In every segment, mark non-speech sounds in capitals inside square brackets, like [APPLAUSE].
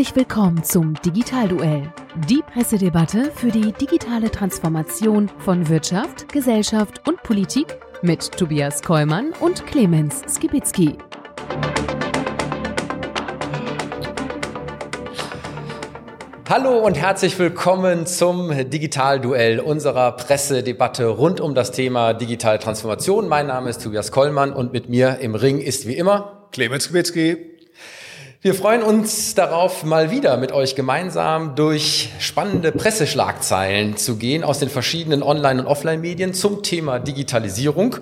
Herzlich willkommen zum Digitalduell, die Pressedebatte für die digitale Transformation von Wirtschaft, Gesellschaft und Politik mit Tobias Kollmann und Clemens Skibitzky. Hallo und herzlich willkommen zum Digitalduell unserer Pressedebatte rund um das Thema digitale Transformation. Mein Name ist Tobias Kollmann und mit mir im Ring ist wie immer Clemens Skibitzky. Wir freuen uns darauf, mal wieder mit euch gemeinsam durch spannende Presseschlagzeilen zu gehen aus den verschiedenen Online- und Offline-Medien zum Thema Digitalisierung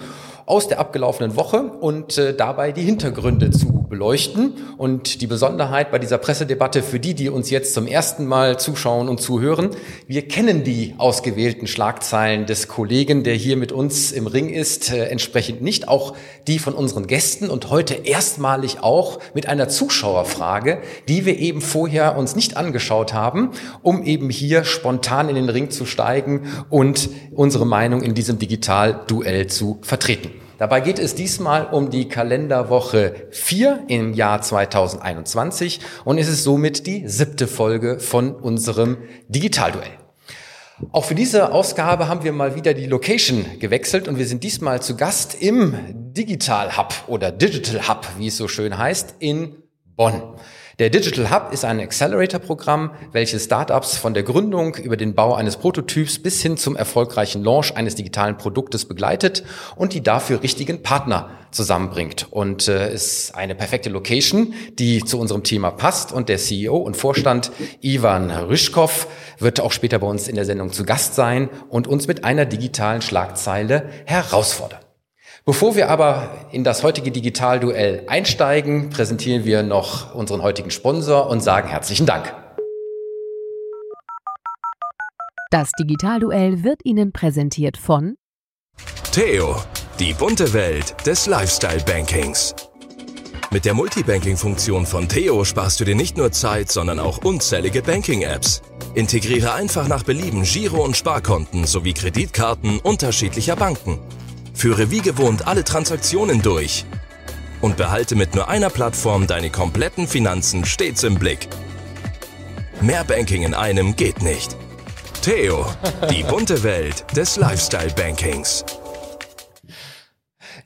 aus der abgelaufenen Woche und äh, dabei die Hintergründe zu beleuchten. Und die Besonderheit bei dieser Pressedebatte für die, die uns jetzt zum ersten Mal zuschauen und zuhören, wir kennen die ausgewählten Schlagzeilen des Kollegen, der hier mit uns im Ring ist, äh, entsprechend nicht, auch die von unseren Gästen und heute erstmalig auch mit einer Zuschauerfrage, die wir eben vorher uns nicht angeschaut haben, um eben hier spontan in den Ring zu steigen und unsere Meinung in diesem Digital-Duell zu vertreten. Dabei geht es diesmal um die Kalenderwoche 4 im Jahr 2021 und es ist somit die siebte Folge von unserem Digitalduell. Auch für diese Ausgabe haben wir mal wieder die Location gewechselt und wir sind diesmal zu Gast im Digital Hub oder Digital Hub, wie es so schön heißt, in Bonn. Der Digital Hub ist ein Accelerator-Programm, welches Startups von der Gründung über den Bau eines Prototyps bis hin zum erfolgreichen Launch eines digitalen Produktes begleitet und die dafür richtigen Partner zusammenbringt. Und äh, ist eine perfekte Location, die zu unserem Thema passt. Und der CEO und Vorstand Ivan Ryschkov wird auch später bei uns in der Sendung zu Gast sein und uns mit einer digitalen Schlagzeile herausfordern. Bevor wir aber in das heutige Digitalduell einsteigen, präsentieren wir noch unseren heutigen Sponsor und sagen herzlichen Dank. Das Digitalduell wird Ihnen präsentiert von Theo, die bunte Welt des Lifestyle-Bankings. Mit der Multibanking-Funktion von Theo sparst du dir nicht nur Zeit, sondern auch unzählige Banking-Apps. Integriere einfach nach Belieben Giro- und Sparkonten sowie Kreditkarten unterschiedlicher Banken. Führe wie gewohnt alle Transaktionen durch und behalte mit nur einer Plattform deine kompletten Finanzen stets im Blick. Mehr Banking in einem geht nicht. Theo, die bunte Welt des Lifestyle-Bankings.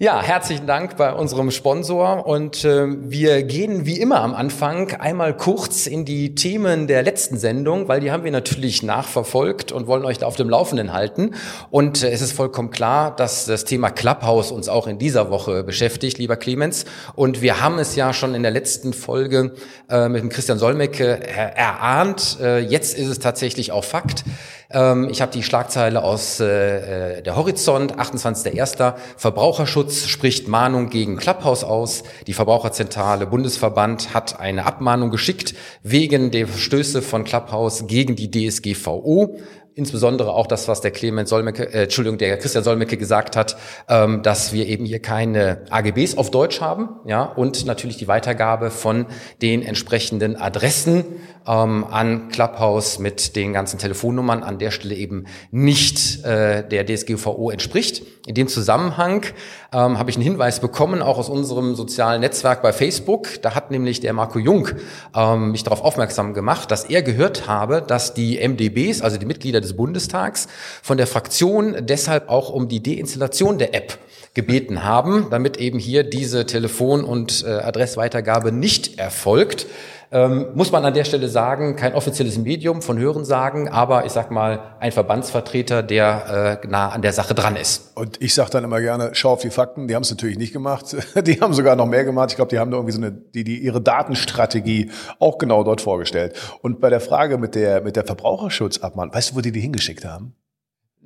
Ja, herzlichen Dank bei unserem Sponsor und äh, wir gehen wie immer am Anfang einmal kurz in die Themen der letzten Sendung, weil die haben wir natürlich nachverfolgt und wollen euch da auf dem Laufenden halten. Und äh, es ist vollkommen klar, dass das Thema Clubhouse uns auch in dieser Woche beschäftigt, lieber Clemens. Und wir haben es ja schon in der letzten Folge äh, mit dem Christian Solmecke erahnt. Äh, jetzt ist es tatsächlich auch Fakt. Ähm, ich habe die Schlagzeile aus äh, äh der Horizont, 28.01. Verbraucherschutz spricht Mahnung gegen Clubhouse aus. Die Verbraucherzentrale Bundesverband hat eine Abmahnung geschickt wegen der Verstöße von Clubhouse gegen die DSGVO insbesondere auch das, was der Clemens Solmecke, äh, Entschuldigung, der Christian Solmecke gesagt hat, ähm, dass wir eben hier keine AGBs auf Deutsch haben, ja, und natürlich die Weitergabe von den entsprechenden Adressen ähm, an Clubhouse mit den ganzen Telefonnummern an der Stelle eben nicht äh, der DSGVO entspricht. In dem Zusammenhang ähm, habe ich einen Hinweis bekommen, auch aus unserem sozialen Netzwerk bei Facebook. Da hat nämlich der Marco Jung ähm, mich darauf aufmerksam gemacht, dass er gehört habe, dass die MDBs, also die Mitglieder des Bundestags, von der Fraktion deshalb auch um die Deinstallation der App gebeten haben, damit eben hier diese Telefon- und äh, Adressweitergabe nicht erfolgt. Ähm, muss man an der Stelle sagen, kein offizielles Medium von Hörensagen, aber ich sag mal ein Verbandsvertreter, der äh, nah an der Sache dran ist. Und ich sage dann immer gerne, schau auf die Fakten, die haben es natürlich nicht gemacht. [LAUGHS] Die haben sogar noch mehr gemacht. Ich glaube, die haben da irgendwie so eine, die, die ihre Datenstrategie auch genau dort vorgestellt. Und bei der Frage mit der, mit der Verbraucherschutzabmahnung, weißt du, wo die die hingeschickt haben?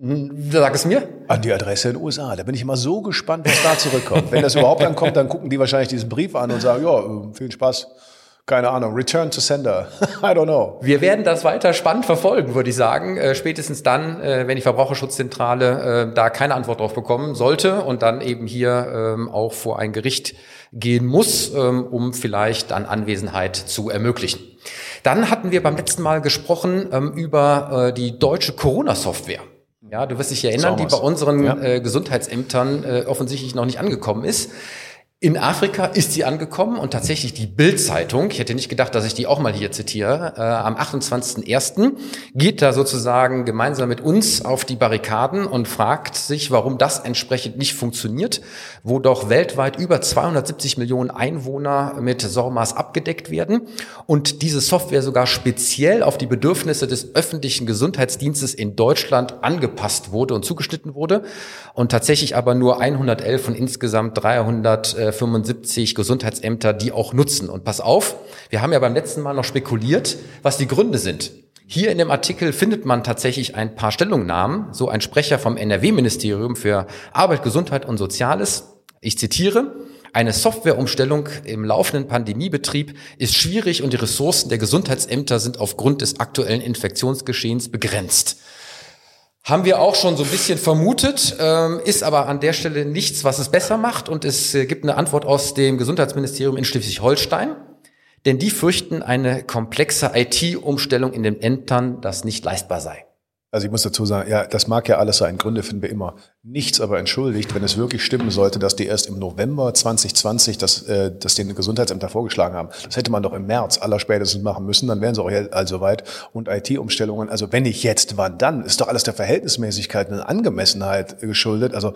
Hm, sag es mir. An die Adresse in den USA. Da bin ich immer so gespannt, was da zurückkommt. Wenn das überhaupt dann kommt, dann gucken die wahrscheinlich diesen Brief an und sagen, ja, äh, viel Spaß keine Ahnung, Return to Sender. [LAUGHS] I don't know. Wir werden das weiter spannend verfolgen, würde ich sagen. Äh, spätestens dann, äh, wenn die Verbraucherschutzzentrale äh, da keine Antwort drauf bekommen sollte und dann eben hier ähm, auch vor ein Gericht gehen muss, ähm, um vielleicht dann Anwesenheit zu ermöglichen. Dann hatten wir beim letzten Mal gesprochen ähm, über äh, die deutsche Corona-Software. Ja, du wirst dich erinnern, die bei unseren ja. äh, Gesundheitsämtern äh, offensichtlich noch nicht angekommen ist. In Afrika ist sie angekommen und tatsächlich die Bild-Zeitung, ich hätte nicht gedacht, dass ich die auch mal hier zitiere, äh, am 28.01. geht da sozusagen gemeinsam mit uns auf die Barrikaden und fragt sich, warum das entsprechend nicht funktioniert, wo doch weltweit über 270 Millionen Einwohner mit SORMAS abgedeckt werden und diese Software sogar speziell auf die Bedürfnisse des öffentlichen Gesundheitsdienstes in Deutschland angepasst wurde und zugeschnitten wurde und tatsächlich aber nur 111 von insgesamt 300 75 Gesundheitsämter, die auch nutzen. Und pass auf, wir haben ja beim letzten Mal noch spekuliert, was die Gründe sind. Hier in dem Artikel findet man tatsächlich ein paar Stellungnahmen, so ein Sprecher vom NRW-Ministerium für Arbeit, Gesundheit und Soziales. Ich zitiere, eine Softwareumstellung im laufenden Pandemiebetrieb ist schwierig und die Ressourcen der Gesundheitsämter sind aufgrund des aktuellen Infektionsgeschehens begrenzt. Haben wir auch schon so ein bisschen vermutet, ähm, ist aber an der Stelle nichts, was es besser macht. Und es äh, gibt eine Antwort aus dem Gesundheitsministerium in Schleswig-Holstein. Denn die fürchten eine komplexe IT-Umstellung in den Ämtern, das nicht leistbar sei. Also ich muss dazu sagen, ja, das mag ja alles sein. Gründe finden wir immer. Nichts aber entschuldigt, wenn es wirklich stimmen sollte, dass die erst im November 2020 das, äh, das den Gesundheitsämter vorgeschlagen haben. Das hätte man doch im März allerspätestens machen müssen. Dann wären sie auch also weit. Und IT-Umstellungen, also wenn nicht jetzt, wann dann? Ist doch alles der Verhältnismäßigkeit und Angemessenheit geschuldet. Also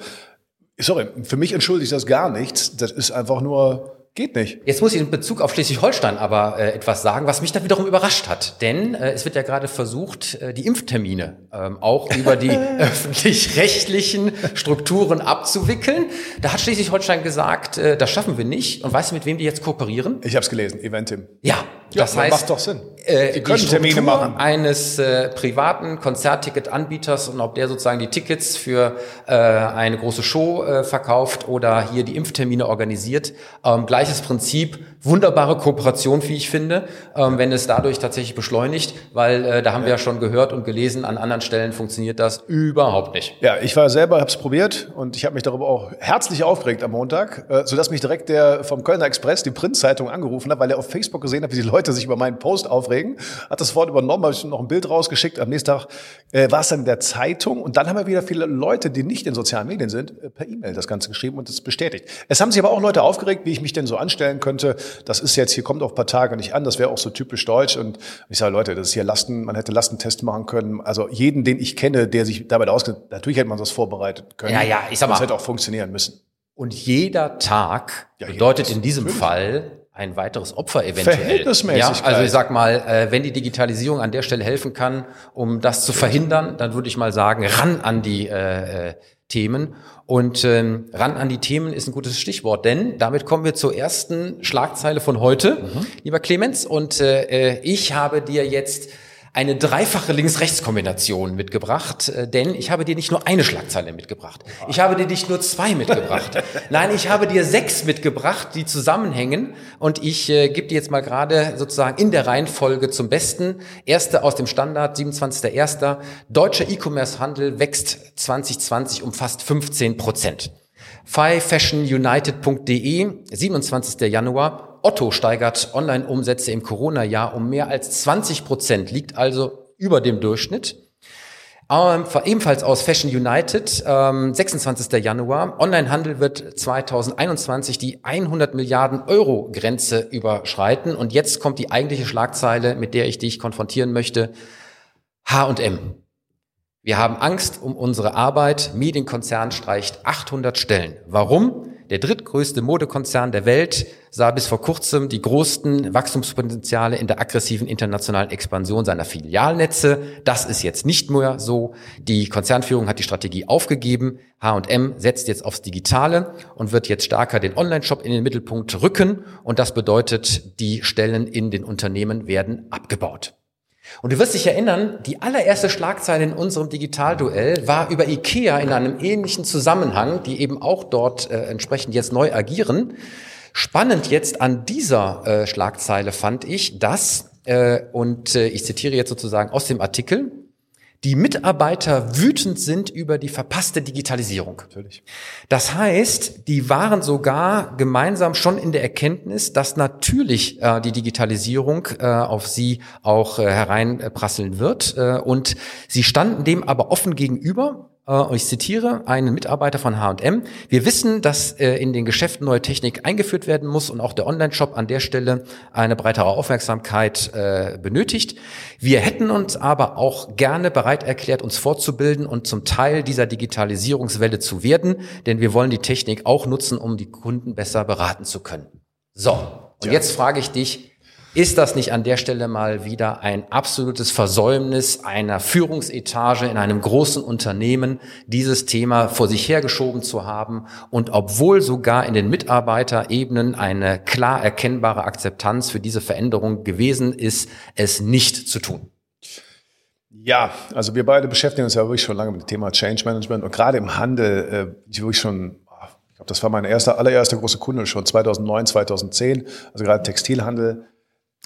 sorry, für mich entschuldigt das gar nichts. Das ist einfach nur Geht nicht. Jetzt muss ich in Bezug auf Schleswig-Holstein aber äh, etwas sagen, was mich da wiederum überrascht hat. Denn äh, es wird ja gerade versucht, äh, die Impftermine ähm, auch über die [LAUGHS] öffentlich-rechtlichen Strukturen abzuwickeln. Da hat Schleswig-Holstein gesagt, äh, das schaffen wir nicht. Und weißt du, mit wem die jetzt kooperieren? Ich habe es gelesen, Eventim. Ja, das ja, heißt, macht doch Sinn. Äh, die die Termine machen. eines äh, privaten Konzertticketanbieters und ob der sozusagen die Tickets für äh, eine große Show äh, verkauft oder hier die Impftermine organisiert. Ähm, gleiches Prinzip, wunderbare Kooperation, wie ich finde, ähm, wenn es dadurch tatsächlich beschleunigt, weil äh, da haben wir ja schon gehört und gelesen, an anderen Stellen funktioniert das überhaupt nicht. Ja, ich war selber, habe es probiert und ich habe mich darüber auch herzlich aufgeregt am Montag, äh, sodass mich direkt der vom Kölner Express, die Printzeitung, angerufen hat, weil er auf Facebook gesehen hat, wie die Leute sich über meinen Post aufregen, hat das Wort übernommen, habe ich noch ein Bild rausgeschickt. Am nächsten Tag äh, war es dann in der Zeitung und dann haben wir wieder viele Leute, die nicht in sozialen Medien sind, äh, per E-Mail das Ganze geschrieben und das bestätigt. Es haben sich aber auch Leute aufgeregt, wie ich mich denn so anstellen könnte. Das ist jetzt, hier kommt auf ein paar Tage nicht an, das wäre auch so typisch deutsch. Und ich sage, Leute, das ist hier Lasten, man hätte Lastentest machen können. Also jeden, den ich kenne, der sich dabei auskennt, natürlich hätte man das vorbereitet können. Ja, ja, ich sag mal. Das hätte auch funktionieren müssen. Und jeder Tag ja, bedeutet in diesem natürlich. Fall ein weiteres Opfer eventuell. Verhältnismäßig. Ja, also ich sag mal, äh, wenn die Digitalisierung an der Stelle helfen kann, um das zu verhindern, dann würde ich mal sagen, ran an die äh, äh Themen. Und ähm, ran an die Themen ist ein gutes Stichwort, denn damit kommen wir zur ersten Schlagzeile von heute, mhm. lieber Clemens. Und äh, äh ich habe dir jetzt eine dreifache Links-Rechts-Kombination mitgebracht, äh, denn ich habe dir nicht nur eine Schlagzeile mitgebracht. Ich habe dir nicht nur zwei mitgebracht. [LAUGHS] Nein, ich habe dir sechs mitgebracht, die zusammenhängen und ich äh, gebe dir jetzt mal gerade sozusagen in der Reihenfolge zum Besten. Erste aus dem Standard, 27.01. Deutscher E-Commerce-Handel wächst 2020 um fast 15 Prozent. FiFashionUnited.de, 27. Januar. Otto steigert Online-Umsätze im Corona-Jahr um mehr als 20 Prozent, liegt also über dem Durchschnitt. Ähm, ebenfalls aus Fashion United, ähm, 26. Januar. Onlinehandel wird 2021 die 100 Milliarden Euro Grenze überschreiten. Und jetzt kommt die eigentliche Schlagzeile, mit der ich dich konfrontieren möchte. H&M. Wir haben Angst um unsere Arbeit. Medienkonzern streicht 800 Stellen. Warum? Der drittgrößte Modekonzern der Welt sah bis vor kurzem die größten Wachstumspotenziale in der aggressiven internationalen Expansion seiner Filialnetze. Das ist jetzt nicht mehr so. Die Konzernführung hat die Strategie aufgegeben. H&M setzt jetzt aufs Digitale und wird jetzt stärker den Online-Shop in den Mittelpunkt rücken. Und das bedeutet, die Stellen in den Unternehmen werden abgebaut. Und du wirst dich erinnern, die allererste Schlagzeile in unserem Digitalduell war über IKEA in einem ähnlichen Zusammenhang, die eben auch dort äh, entsprechend jetzt neu agieren. Spannend jetzt an dieser äh, Schlagzeile fand ich, dass, äh, und äh, ich zitiere jetzt sozusagen aus dem Artikel, die Mitarbeiter wütend sind über die verpasste Digitalisierung. Natürlich. Das heißt, die waren sogar gemeinsam schon in der Erkenntnis, dass natürlich äh, die Digitalisierung äh, auf sie auch äh, hereinprasseln wird. Äh, und sie standen dem aber offen gegenüber und ich zitiere einen Mitarbeiter von H&M, wir wissen, dass in den Geschäften neue Technik eingeführt werden muss und auch der Online-Shop an der Stelle eine breitere Aufmerksamkeit benötigt. Wir hätten uns aber auch gerne bereit erklärt, uns fortzubilden und zum Teil dieser Digitalisierungswelle zu werden, denn wir wollen die Technik auch nutzen, um die Kunden besser beraten zu können. So, und ja. jetzt frage ich dich, ist das nicht an der Stelle mal wieder ein absolutes Versäumnis einer Führungsetage in einem großen Unternehmen, dieses Thema vor sich hergeschoben zu haben und obwohl sogar in den Mitarbeiterebenen eine klar erkennbare Akzeptanz für diese Veränderung gewesen ist, es nicht zu tun? Ja, also wir beide beschäftigen uns ja wirklich schon lange mit dem Thema Change Management und gerade im Handel, äh, ich wirklich schon ich glaube, das war mein erster, allererster große Kunde schon 2009, 2010, also gerade Textilhandel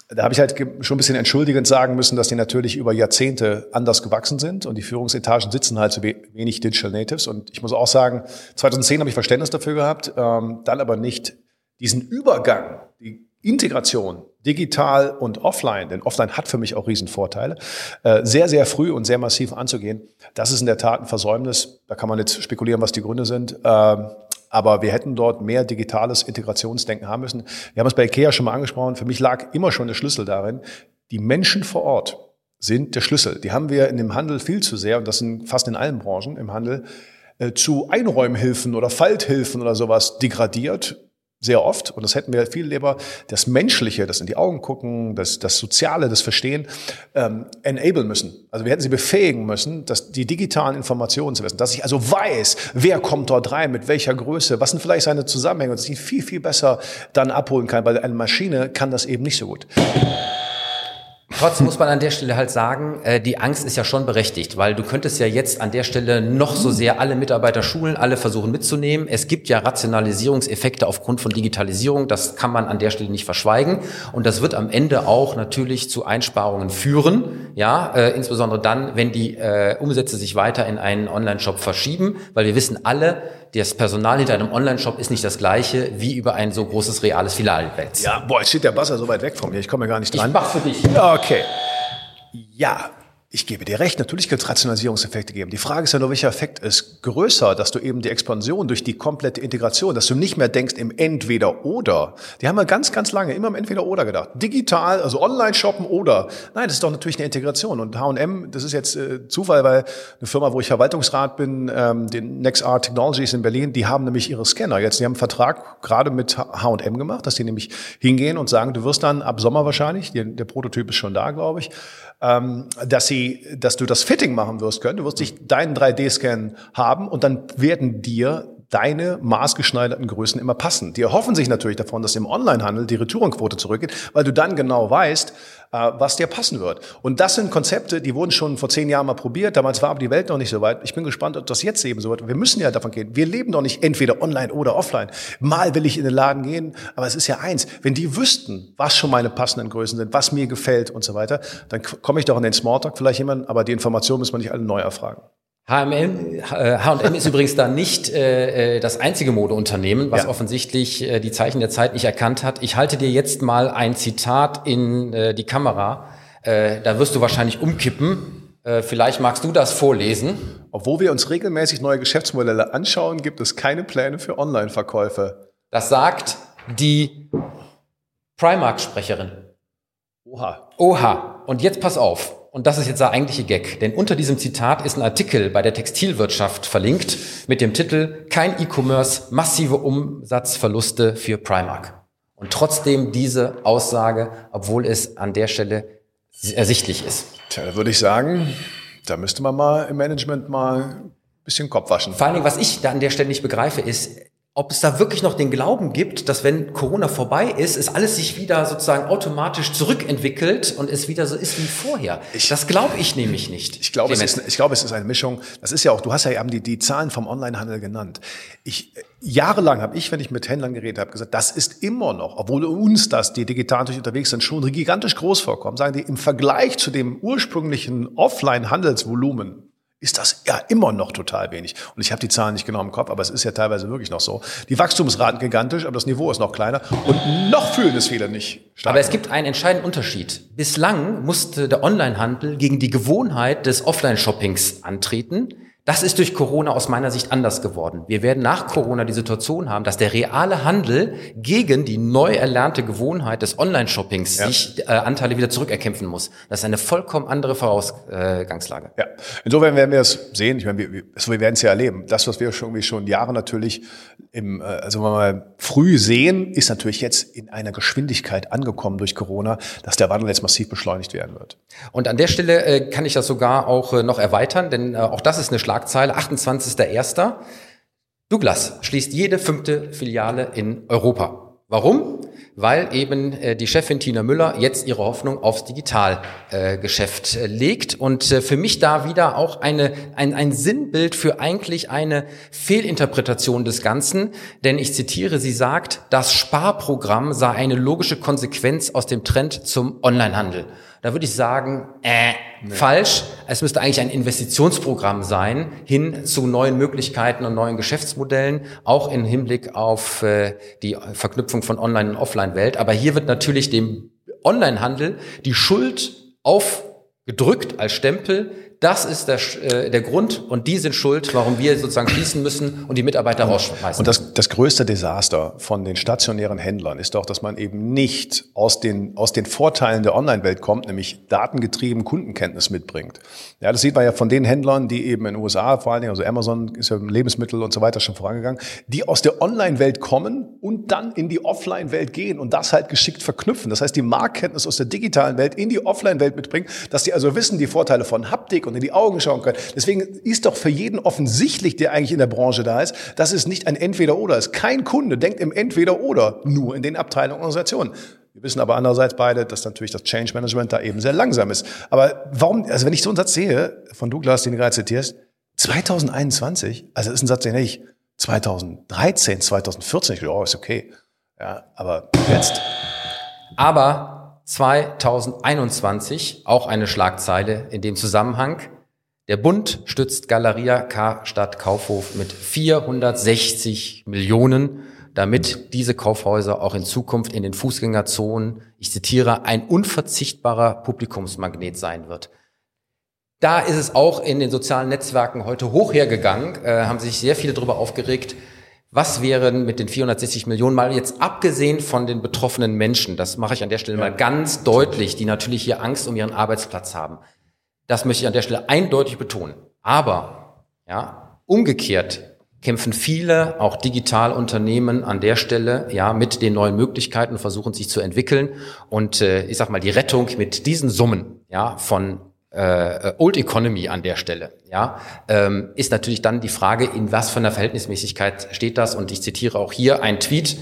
da habe ich halt schon ein bisschen entschuldigend sagen müssen, dass die natürlich über Jahrzehnte anders gewachsen sind und die Führungsetagen sitzen halt so wenig Digital Natives. Und ich muss auch sagen, 2010 habe ich Verständnis dafür gehabt, ähm, dann aber nicht diesen Übergang, die Integration digital und offline, denn offline hat für mich auch Riesenvorteile, äh, sehr, sehr früh und sehr massiv anzugehen. Das ist in der Tat ein Versäumnis. Da kann man jetzt spekulieren, was die Gründe sind. Ähm, aber wir hätten dort mehr digitales Integrationsdenken haben müssen. Wir haben es bei IKEA schon mal angesprochen. Für mich lag immer schon der Schlüssel darin, die Menschen vor Ort sind der Schlüssel. Die haben wir in dem Handel viel zu sehr, und das sind fast in allen Branchen im Handel, äh, zu Einräumhilfen oder Falthilfen oder sowas degradiert sehr oft, und das hätten wir viel lieber, das Menschliche, das in die Augen gucken, das, das Soziale, das Verstehen, ähm, enablen müssen. Also wir hätten sie befähigen müssen, dass die digitalen Informationen zu wissen, dass ich also weiß, wer kommt dort rein, mit welcher Größe, was sind vielleicht seine Zusammenhänge, und dass ich viel, viel besser dann abholen kann, weil eine Maschine kann das eben nicht so gut. Trotzdem muss man an der Stelle halt sagen, äh, die Angst ist ja schon berechtigt, weil du könntest ja jetzt an der Stelle noch so sehr alle Mitarbeiter schulen, alle versuchen mitzunehmen. Es gibt ja Rationalisierungseffekte aufgrund von Digitalisierung, das kann man an der Stelle nicht verschweigen. Und das wird am Ende auch natürlich zu Einsparungen führen, ja, äh, insbesondere dann, wenn die äh, Umsätze sich weiter in einen Online-Shop verschieben, weil wir wissen alle, das Personal hinter einem Online-Shop ist nicht das gleiche wie über ein so großes reales Filialnetz. Ja, boah, jetzt steht der Basser so weit weg von mir, ich komme ja gar nicht dran. Ich mach für dich. Okay. Ja, ich gebe dir recht, natürlich kann es Rationalisierungseffekte geben. Die Frage ist ja nur, welcher Effekt ist größer, dass du eben die Expansion durch die komplette Integration, dass du nicht mehr denkst im Entweder-Oder. Die haben ja ganz, ganz lange immer im Entweder-Oder gedacht. Digital, also online shoppen oder. Nein, das ist doch natürlich eine Integration. Und H&M, das ist jetzt äh, Zufall, weil eine Firma, wo ich Verwaltungsrat bin, ähm, den NextArt Technologies in Berlin, die haben nämlich ihre Scanner jetzt. Die haben einen Vertrag gerade mit H&M gemacht, dass die nämlich hingehen und sagen, du wirst dann ab Sommer wahrscheinlich, der, der Prototyp ist schon da, glaube ich, ähm, dass sie, dass du das Fitting machen wirst können. Du wirst dich deinen 3D-Scan haben und dann werden dir deine maßgeschneiderten Größen immer passen. Die erhoffen sich natürlich davon, dass im Onlinehandel die Retourenquote zurückgeht, weil du dann genau weißt, was dir passen wird. Und das sind Konzepte, die wurden schon vor zehn Jahren mal probiert. Damals war aber die Welt noch nicht so weit. Ich bin gespannt, ob das jetzt eben so wird. Wir müssen ja davon gehen. Wir leben doch nicht entweder online oder offline. Mal will ich in den Laden gehen, aber es ist ja eins. Wenn die wüssten, was schon meine passenden Größen sind, was mir gefällt und so weiter, dann komme ich doch in den Smalltalk vielleicht jemand, aber die Information muss man nicht alle neu erfragen. H&M, H&M ist übrigens da nicht äh, äh, das einzige Modeunternehmen, was ja. offensichtlich äh, die Zeichen der Zeit nicht erkannt hat. Ich halte dir jetzt mal ein Zitat in äh, die Kamera. Äh, da wirst du wahrscheinlich umkippen. Äh, vielleicht magst du das vorlesen. Obwohl wir uns regelmäßig neue Geschäftsmodelle anschauen, gibt es keine Pläne für Online-Verkäufe. Das sagt die Primark-Sprecherin. Oha. Oha. Und jetzt pass auf. Und das ist jetzt der eigentliche Gag, denn unter diesem Zitat ist ein Artikel bei der Textilwirtschaft verlinkt mit dem Titel Kein E-Commerce, massive Umsatzverluste für Primark. Und trotzdem diese Aussage, obwohl es an der Stelle ersichtlich ist. Tja, da würde ich sagen, da müsste man mal im Management mal ein bisschen Kopf waschen. Vor allen Dingen, was ich da an der Stelle nicht begreife, ist, ob es da wirklich noch den Glauben gibt, dass wenn Corona vorbei ist, es alles sich wieder sozusagen automatisch zurückentwickelt und es wieder so ist wie vorher. Ich, das glaube ich nämlich nicht. Ich glaube, es ist, ich glaube, es ist eine Mischung. Das ist ja auch, du hast ja eben die, die Zahlen vom Onlinehandel genannt. Ich, jahrelang habe ich, wenn ich mit Händlern geredet habe, gesagt, das ist immer noch, obwohl uns das, die digital natürlich unterwegs sind, schon gigantisch groß vorkommt, sagen die, im Vergleich zu dem ursprünglichen Offline-Handelsvolumen ist das ja immer noch total wenig. Und ich habe die Zahlen nicht genau im Kopf, aber es ist ja teilweise wirklich noch so. Die Wachstumsraten gigantisch, aber das Niveau ist noch kleiner und noch fühlen es viele nicht. Stark. Aber es gibt einen entscheidenden Unterschied. Bislang musste der Onlinehandel gegen die Gewohnheit des Offline-Shoppings antreten. Das ist durch Corona aus meiner Sicht anders geworden. Wir werden nach Corona die Situation haben, dass der reale Handel gegen die neu erlernte Gewohnheit des Online-Shoppings ja. sich äh, Anteile wieder zurückerkämpfen muss. Das ist eine vollkommen andere Vorausgangslage. ja, insofern werden wir es sehen. Ich meine, wir, wir, wir werden es ja erleben. Das, was wir schon, wie schon Jahre natürlich im, äh, also wenn wir mal früh sehen, ist natürlich jetzt in einer Geschwindigkeit angekommen durch Corona, dass der Wandel jetzt massiv beschleunigt werden wird. Und an der Stelle äh, kann ich das sogar auch äh, noch erweitern, denn äh, auch das ist eine Schlag Schlagzeile, 28.01. Douglas schließt jede fünfte Filiale in Europa. Warum? Weil eben äh, die Chefin Tina Müller jetzt ihre Hoffnung aufs Digitalgeschäft äh, legt und äh, für mich da wieder auch eine, ein, ein Sinnbild für eigentlich eine Fehlinterpretation des Ganzen, denn ich zitiere, sie sagt, das Sparprogramm sei eine logische Konsequenz aus dem Trend zum Onlinehandel. Da würde ich sagen, äh, nee. falsch. Es müsste eigentlich ein Investitionsprogramm sein hin zu neuen Möglichkeiten und neuen Geschäftsmodellen, auch im Hinblick auf äh, die Verknüpfung von Online- und Offline-Welt. Aber hier wird natürlich dem Onlinehandel die Schuld aufgedrückt als Stempel, das ist der, äh, der Grund und die sind schuld, warum wir sozusagen schließen müssen und die Mitarbeiter rausschmeißen. Und das, das größte Desaster von den stationären Händlern ist doch, dass man eben nicht aus den, aus den Vorteilen der Online-Welt kommt, nämlich datengetrieben Kundenkenntnis mitbringt. Ja, das sieht man ja von den Händlern, die eben in den USA vor allen Dingen, also Amazon ist ja Lebensmittel und so weiter schon vorangegangen, die aus der Online-Welt kommen und dann in die Offline-Welt gehen und das halt geschickt verknüpfen. Das heißt, die Marktkenntnis aus der digitalen Welt in die Offline-Welt mitbringen, dass die also wissen, die Vorteile von Haptik und in die Augen schauen können. Deswegen ist doch für jeden offensichtlich, der eigentlich in der Branche da ist, dass es nicht ein Entweder-Oder ist. Kein Kunde denkt im Entweder-Oder, nur in den Abteilungen und Organisationen. Wir wissen aber andererseits beide, dass natürlich das Change Management da eben sehr langsam ist. Aber warum, also wenn ich so einen Satz sehe, von Douglas, den du gerade zitierst, 2021, also das ist ein Satz, den ich 2013, 2014, ich glaube, oh, ist okay. Ja, aber jetzt. Aber 2021 auch eine Schlagzeile in dem Zusammenhang. Der Bund stützt Galeria K Stadt Kaufhof mit 460 Millionen, damit diese Kaufhäuser auch in Zukunft in den Fußgängerzonen, ich zitiere, ein unverzichtbarer Publikumsmagnet sein wird. Da ist es auch in den sozialen Netzwerken heute hoch hergegangen, äh, haben sich sehr viele darüber aufgeregt, was wären mit den 460 Millionen mal jetzt abgesehen von den betroffenen Menschen, das mache ich an der Stelle ja. mal ganz deutlich, die natürlich hier Angst um ihren Arbeitsplatz haben. Das möchte ich an der Stelle eindeutig betonen. Aber, ja, umgekehrt kämpfen viele, auch Digitalunternehmen an der Stelle, ja, mit den neuen Möglichkeiten, versuchen sich zu entwickeln. Und äh, ich sag mal, die Rettung mit diesen Summen, ja, von äh, Old Economy an der Stelle, ja, ähm, ist natürlich dann die Frage, in was für einer Verhältnismäßigkeit steht das? Und ich zitiere auch hier einen Tweet.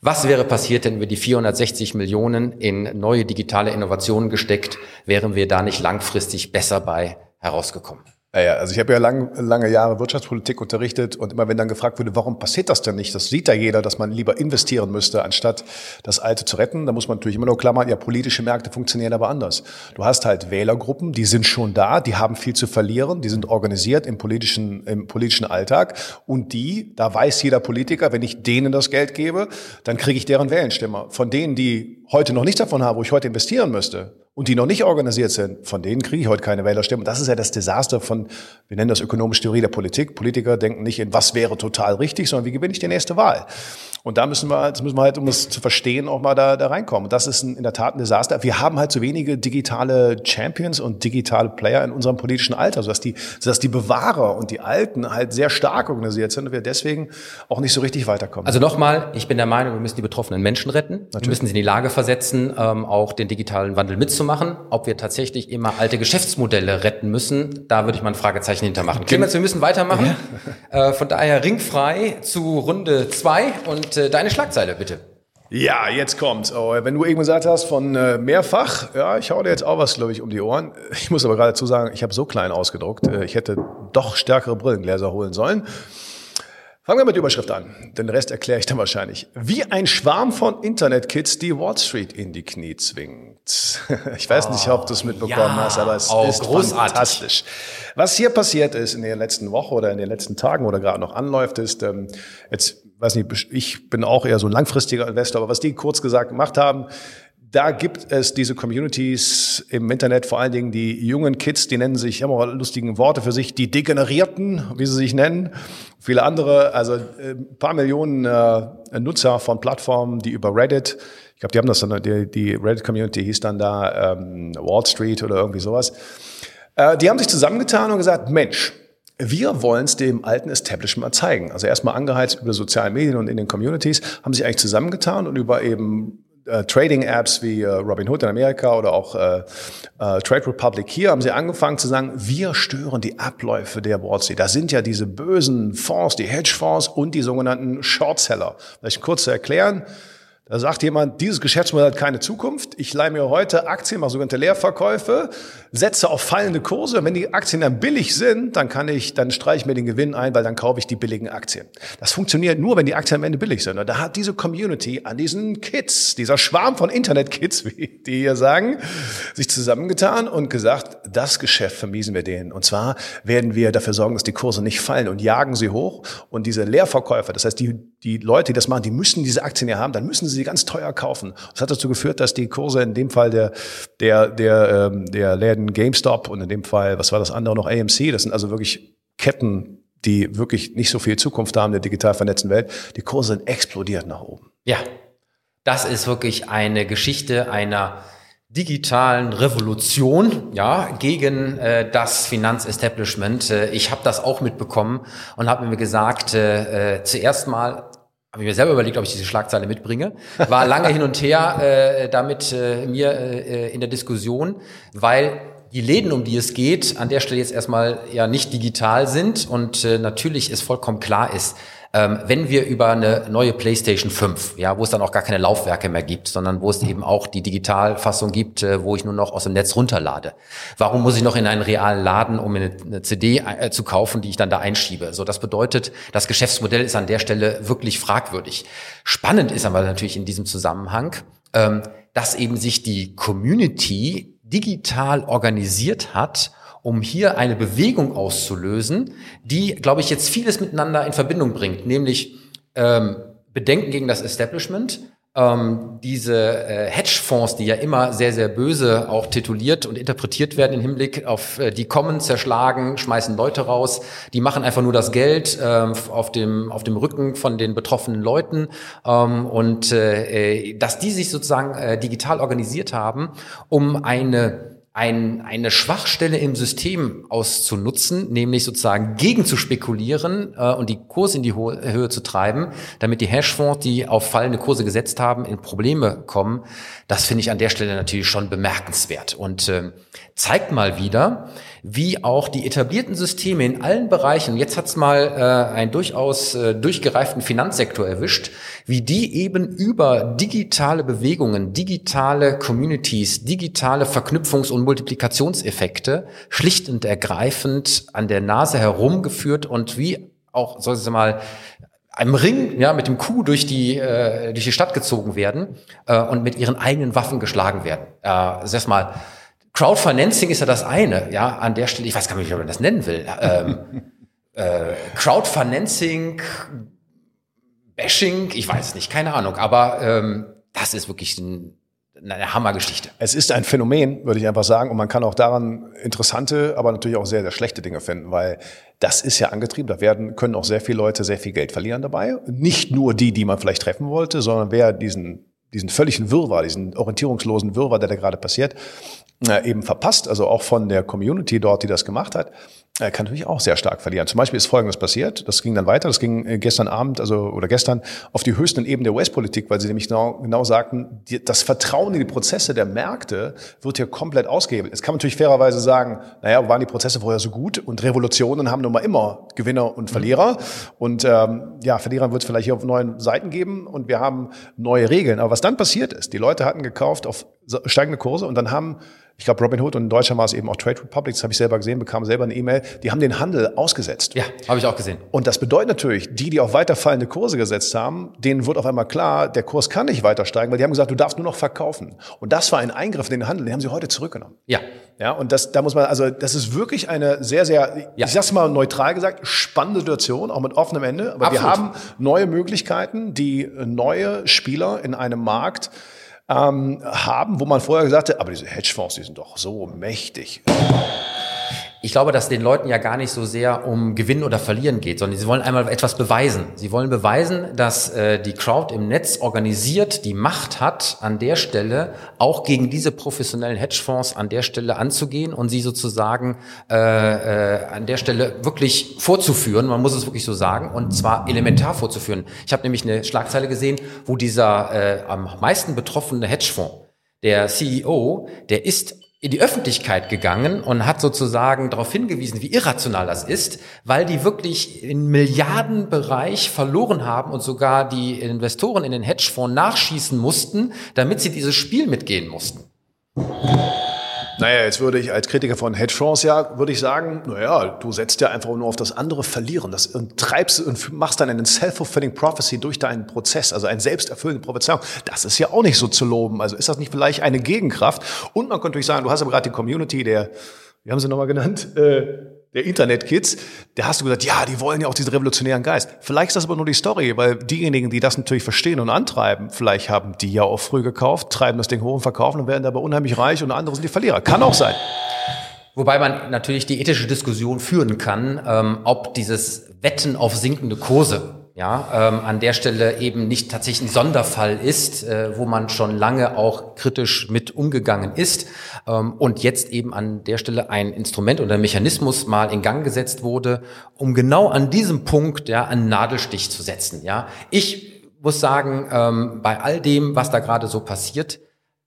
Was wäre passiert, wenn wir die 460 Millionen in neue digitale Innovationen gesteckt, wären wir da nicht langfristig besser bei herausgekommen? Naja, also ich habe ja lang, lange Jahre Wirtschaftspolitik unterrichtet und immer wenn dann gefragt wurde, warum passiert das denn nicht, das sieht ja jeder, dass man lieber investieren müsste, anstatt das Alte zu retten, da muss man natürlich immer nur klammern, ja, politische Märkte funktionieren aber anders. Du hast halt Wählergruppen, die sind schon da, die haben viel zu verlieren, die sind organisiert im politischen, im politischen Alltag und die, da weiß jeder Politiker, wenn ich denen das Geld gebe, dann kriege ich deren Wählenstimme. Von denen, die heute noch nicht davon haben, wo ich heute investieren müsste, und die noch nicht organisiert sind, von denen kriege ich heute keine Wählerstimmen. Das ist ja das Desaster von, wir nennen das ökonomische Theorie der Politik. Politiker denken nicht in, was wäre total richtig, sondern wie gewinne ich die nächste Wahl. Und da müssen wir, das müssen wir halt, um es zu verstehen, auch mal da, da reinkommen. Und das ist ein, in der Tat ein Desaster. Wir haben halt so wenige digitale Champions und digitale Player in unserem politischen Alter, sodass die, sodass die Bewahrer und die Alten halt sehr stark organisiert sind und wir deswegen auch nicht so richtig weiterkommen. Also nochmal, ich bin der Meinung, wir müssen die betroffenen Menschen retten. Natürlich. Wir müssen sie in die Lage versetzen, ähm, auch den digitalen Wandel mitzumachen. Ob wir tatsächlich immer alte Geschäftsmodelle retten müssen, da würde ich mal ein Fragezeichen hintermachen. Clemens, wir müssen weitermachen. Ja. Äh, von daher ringfrei zu Runde zwei und äh, deine Schlagzeile, bitte. Ja, jetzt kommt's. Oh, wenn du eben gesagt hast von äh, mehrfach, ja, ich hau dir jetzt auch was, glaube ich, um die Ohren. [LAUGHS] Ich muss aber gerade dazu sagen, ich habe so klein ausgedruckt. Äh, ich hätte doch stärkere Brillengläser holen sollen. Fangen wir mit der Überschrift an. Den Rest erkläre ich dann wahrscheinlich. Wie ein Schwarm von Internetkids die Wall Street in die Knie zwingt. [LAUGHS] Ich weiß nicht, ob du es mitbekommen ja, hast, aber es ist großartig. fantastisch. Was hier passiert ist in der letzten Woche oder in den letzten Tagen oder gerade noch anläuft, ist, ähm, jetzt weiß nicht, ich bin auch eher so ein langfristiger Investor, aber was die kurz gesagt gemacht haben, da gibt es diese Communities im Internet, vor allen Dingen die jungen Kids, die nennen sich, haben auch lustigen Worte für sich, die Degenerierten, wie sie sich nennen. Viele andere, also äh, ein paar Millionen äh, Nutzer von Plattformen, die über Reddit, ich glaube, die haben das dann, die, die Reddit-Community hieß dann da ähm, Wall Street oder irgendwie sowas. Äh, die haben sich zusammengetan und gesagt, Mensch, wir wollen es dem alten Establishment zeigen. Also erstmal angeheizt über soziale Medien und in den Communities, haben sich eigentlich zusammengetan und über eben äh, Trading-Apps wie äh, Robinhood in Amerika oder auch äh, äh, Trade Republic hier haben sie angefangen zu sagen, wir stören die Abläufe der Wall Street. Da sind ja diese bösen Fonds, die Hedgefonds und die sogenannten Shortseller. Vielleicht kurz zu erklären. Da sagt jemand, dieses Geschäftsmodell hat keine Zukunft. Ich leihe mir heute Aktien, mache sogenannte Leerverkäufe, setze auf fallende Kurse. Wenn die Aktien dann billig sind, dann kann ich, dann streiche ich mir den Gewinn ein, weil dann kaufe ich die billigen Aktien. Das funktioniert nur, wenn die Aktien am Ende billig sind. Und da hat diese Community an diesen Kids, dieser Schwarm von Internet-Kids, [LAUGHS] wie die hier sagen, sich zusammengetan und gesagt, das Geschäft vermiesen wir denen. Und zwar werden wir dafür sorgen, dass die Kurse nicht fallen und jagen sie hoch. Und diese Leerverkäufer, das heißt, die, die Leute, die das machen, die müssen diese Aktien ja haben, dann müssen sie sie ganz teuer kaufen. Das hat dazu geführt, dass die Kurse in dem Fall der, der, der, ähm, der Läden GameStop und in dem Fall, was war das andere noch, AMC, das sind also wirklich Ketten, die wirklich nicht so viel Zukunft haben in der digital vernetzten Welt. Die Kurse sind explodiert nach oben. Ja, das ist wirklich eine Geschichte einer digitalen Revolution ja gegen äh, das Finanzestablishment. Äh, ich habe das auch mitbekommen und habe mir gesagt, äh, äh, zuerst mal habe ich mir selber überlegt, ob ich diese Schlagzeile mitbringe. War lange hin und her äh, damit äh, mir äh, in der Diskussion, weil die Läden, um die es geht, an der Stelle jetzt erstmal ja nicht digital sind und äh, natürlich es vollkommen klar ist, ähm, wenn wir über eine neue PlayStation 5, ja, wo es dann auch gar keine Laufwerke mehr gibt, sondern wo es eben auch die Digitalfassung gibt, äh, wo ich nur noch aus dem Netz runterlade. Warum muss ich noch in einen realen Laden, um eine, eine CD äh, zu kaufen, die ich dann da einschiebe? So, das bedeutet, das Geschäftsmodell ist an der Stelle wirklich fragwürdig. Spannend ist aber natürlich in diesem Zusammenhang, ähm, dass eben sich die Community digital organisiert hat um hier eine Bewegung auszulösen, die, glaube ich, jetzt vieles miteinander in Verbindung bringt, nämlich ähm, Bedenken gegen das Establishment, ähm, diese äh, Hedgefonds, die ja immer sehr, sehr böse auch tituliert und interpretiert werden im Hinblick auf äh, die kommen, zerschlagen, schmeißen Leute raus, die machen einfach nur das Geld ähm, auf, dem, auf dem Rücken von den betroffenen Leuten. Ähm, und äh, dass die sich sozusagen äh, digital organisiert haben, um eine ein, eine Schwachstelle im System auszunutzen, nämlich sozusagen gegen zu spekulieren äh, und die Kurse in die Ho Höhe zu treiben, damit die Hashfonds, die auf fallende Kurse gesetzt haben, in Probleme kommen. Das finde ich an der Stelle natürlich schon bemerkenswert und äh, zeigt mal wieder, wie auch die etablierten Systeme in allen Bereichen, jetzt hat's mal äh, einen durchaus äh, durchgereiften Finanzsektor erwischt, wie die eben über digitale Bewegungen, digitale Communities, digitale Verknüpfungs- und Multiplikationseffekte schlicht und ergreifend an der Nase herumgeführt und wie auch, soll ich mal, einem Ring, ja, mit dem Kuh durch die äh, durch die Stadt gezogen werden äh, und mit ihren eigenen Waffen geschlagen werden. Äh, sag mal, Crowdfinancing ist ja das eine, ja, an der Stelle, ich weiß gar nicht, wie man das nennen will. Ähm, [LAUGHS] äh, Crowdfinancing, Bashing, ich weiß nicht, keine Ahnung, aber ähm, das ist wirklich ein, eine Hammergeschichte. Es ist ein Phänomen, würde ich einfach sagen, und man kann auch daran interessante, aber natürlich auch sehr, sehr schlechte Dinge finden, weil das ist ja angetrieben. Da werden, können auch sehr viele Leute sehr viel Geld verlieren dabei. Nicht nur die, die man vielleicht treffen wollte, sondern wer diesen diesen völligen Wirrwarr, diesen orientierungslosen Wirrwarr, der da gerade passiert, äh, eben verpasst, also auch von der Community dort, die das gemacht hat, äh, kann natürlich auch sehr stark verlieren. Zum Beispiel ist Folgendes passiert, das ging dann weiter, das ging äh, gestern Abend, also oder gestern auf die höchsten Ebenen der US-Politik, weil sie nämlich genau, genau sagten, die, das Vertrauen in die Prozesse der Märkte wird hier komplett ausgehebelt. Jetzt kann man natürlich fairerweise sagen, naja, waren die Prozesse vorher so gut und Revolutionen haben nun mal immer Gewinner und Verlierer und ähm, ja, Verlierer wird es vielleicht hier auf neuen Seiten geben und wir haben neue Regeln. Aber was dann passiert ist, die Leute hatten gekauft auf steigende Kurse und dann haben ich glaube Robinhood und in Deutschland war es eben auch Trade Republic, das habe ich selber gesehen, bekam selber eine E-Mail, die haben den Handel ausgesetzt. Ja, habe ich auch gesehen. Und das bedeutet natürlich, die, die auf weiterfallende Kurse gesetzt haben, denen wird auf einmal klar, der Kurs kann nicht weiter steigen, weil die haben gesagt, du darfst nur noch verkaufen. Und das war ein Eingriff in den Handel, den haben sie heute zurückgenommen. Ja. Ja, und das, da muss man, also das ist wirklich eine sehr, sehr, ja. ich sag's mal neutral gesagt, spannende Situation, auch mit offenem Ende. Aber Absolut. wir haben neue Möglichkeiten, die neue Spieler in einem Markt ähm, haben, wo man vorher gesagt hat, aber diese Hedgefonds, die sind doch so mächtig. Ich glaube, dass den Leuten ja gar nicht so sehr um Gewinnen oder Verlieren geht, sondern sie wollen einmal etwas beweisen. Sie wollen beweisen, dass äh, die Crowd im Netz organisiert die Macht hat, an der Stelle auch gegen diese professionellen Hedgefonds an der Stelle anzugehen und sie sozusagen äh, äh, an der Stelle wirklich vorzuführen. Man muss es wirklich so sagen und zwar elementar vorzuführen. Ich habe nämlich eine Schlagzeile gesehen, wo dieser äh, am meisten betroffene Hedgefonds der CEO, der ist in die Öffentlichkeit gegangen und hat sozusagen darauf hingewiesen, wie irrational das ist, weil die wirklich in Milliardenbereich verloren haben und sogar die Investoren in den Hedgefonds nachschießen mussten, damit sie dieses Spiel mitgehen mussten. Naja, jetzt würde ich als Kritiker von Hedgefonds ja, würde ich sagen, naja, du setzt ja einfach nur auf das andere Verlieren das, und treibst und machst dann einen self-fulfilling prophecy durch deinen Prozess, also einen selbsterfüllenden Prophezeiung. Das ist ja auch nicht so zu loben. Also ist das nicht vielleicht eine Gegenkraft? Und man könnte natürlich sagen, du hast aber gerade die Community der, wie haben sie nochmal genannt? Äh, der Internetkids, da hast du gesagt, ja, die wollen ja auch diesen revolutionären Geist. Vielleicht ist das aber nur die Story, weil diejenigen, die das natürlich verstehen und antreiben, vielleicht haben die ja auch früh gekauft, treiben das Ding hoch und verkaufen und werden dabei unheimlich reich und andere sind die Verlierer. Kann auch sein. Wobei man natürlich die ethische Diskussion führen kann, ähm, ob dieses Wetten auf sinkende Kurse ja, ähm, an der Stelle eben nicht tatsächlich ein Sonderfall ist, äh, wo man schon lange auch kritisch mit umgegangen ist ähm, und jetzt eben an der Stelle ein Instrument oder ein Mechanismus mal in Gang gesetzt wurde, um genau an diesem Punkt ja einen Nadelstich zu setzen. Ja, ich muss sagen, ähm, bei all dem, was da gerade so passiert,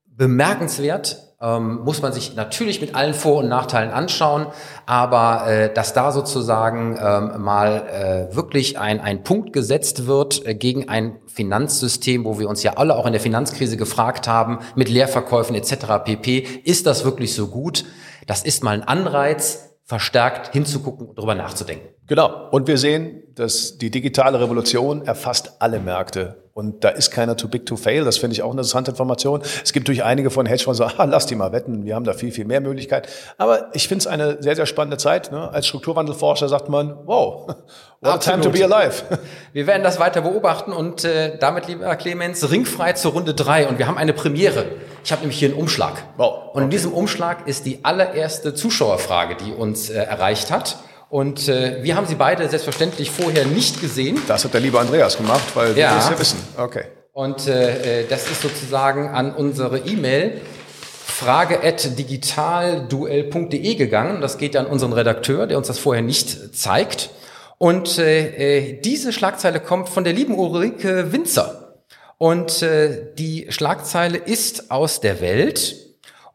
bemerkenswert ähm, muss man sich natürlich mit allen Vor- und Nachteilen anschauen, aber äh, dass da sozusagen ähm, mal äh, wirklich ein, ein Punkt gesetzt wird äh, gegen ein Finanzsystem, wo wir uns ja alle auch in der Finanzkrise gefragt haben, mit Leerverkäufen etc. pp, ist das wirklich so gut? Das ist mal ein Anreiz, verstärkt hinzugucken und darüber nachzudenken. Genau. Und wir sehen, dass die digitale Revolution erfasst alle Märkte. Und da ist keiner too big to fail. Das finde ich auch eine interessante Information. Es gibt durch einige von Hedgefonds so, [LAUGHS] ah, lass die mal wetten. Wir haben da viel, viel mehr Möglichkeiten. Aber ich finde es eine sehr, sehr spannende Zeit. Ne? Als Strukturwandelforscher sagt man, wow, [LAUGHS] what a time to be alive. [LAUGHS] Wir werden das weiter beobachten und äh, damit, lieber Clemens, ringfrei zur Runde drei. Und wir haben eine Premiere. Ich habe nämlich hier einen Umschlag. Wow. Und in diesem Umschlag ist die allererste Zuschauerfrage, die uns äh, erreicht hat. Und äh, wir haben sie beide selbstverständlich vorher nicht gesehen. Das hat der liebe Andreas gemacht, weil wir ja. es ja wissen. Okay. Und äh, äh das ist sozusagen an unsere E-Mail frage.digitalduell.de gegangen. Das geht an unseren Redakteur, der uns das vorher nicht zeigt. Und äh, äh, diese Schlagzeile kommt von der lieben Ulrike Winzer. Und äh, die Schlagzeile ist aus der Welt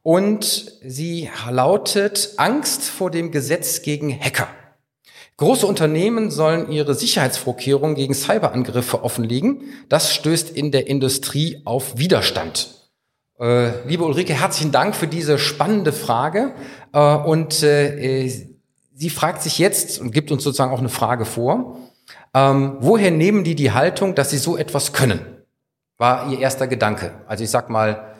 und sie lautet Angst vor dem Gesetz gegen Hacker. Große Unternehmen sollen ihre Sicherheitsvorkehrungen gegen Cyberangriffe offenlegen. Das stößt in der Industrie auf Widerstand. Äh, liebe Ulrike, herzlichen Dank für diese spannende Frage. Äh, und äh, sie fragt sich jetzt und gibt uns sozusagen auch eine Frage vor. Ähm, woher nehmen die die Haltung, dass sie so etwas können? War ihr erster Gedanke. Also ich sag mal,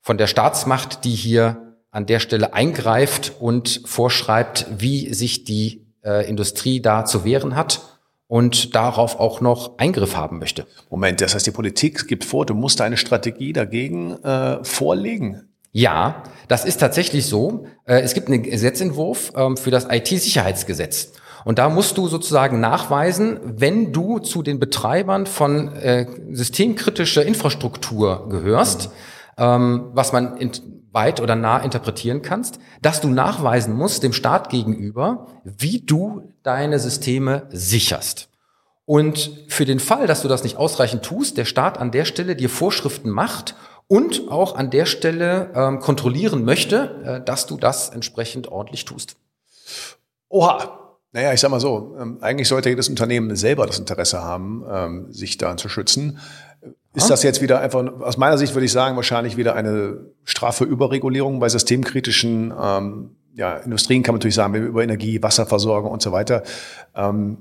von der Staatsmacht, die hier an der Stelle eingreift und vorschreibt, wie sich die äh, Industrie da zu wehren hat und darauf auch noch Eingriff haben möchte. Moment, das heißt, die Politik gibt vor, du musst eine Strategie dagegen äh, vorlegen. Ja, das ist tatsächlich so. Äh, es gibt einen Gesetzentwurf ähm, für das IT-Sicherheitsgesetz. Und da musst du sozusagen nachweisen, wenn du zu den Betreibern von äh, systemkritischer Infrastruktur gehörst, mhm. was man weit oder nah interpretieren kannst, dass du nachweisen musst dem Staat gegenüber, wie du deine Systeme sicherst. Und für den Fall, dass du das nicht ausreichend tust, der Staat an der Stelle dir Vorschriften macht und auch an der Stelle ähm, kontrollieren möchte, äh, dass du das entsprechend ordentlich tust. Oha. Naja, ich sag mal so, ähm, eigentlich sollte jedes Unternehmen selber das Interesse haben, ähm, sich da zu schützen. Ist das jetzt wieder einfach, aus meiner Sicht würde ich sagen, wahrscheinlich wieder eine Strafe Überregulierung bei systemkritischen ähm, ja, Industrien kann man natürlich sagen, wenn wir über Energie, Wasserversorgung und so weiter ähm,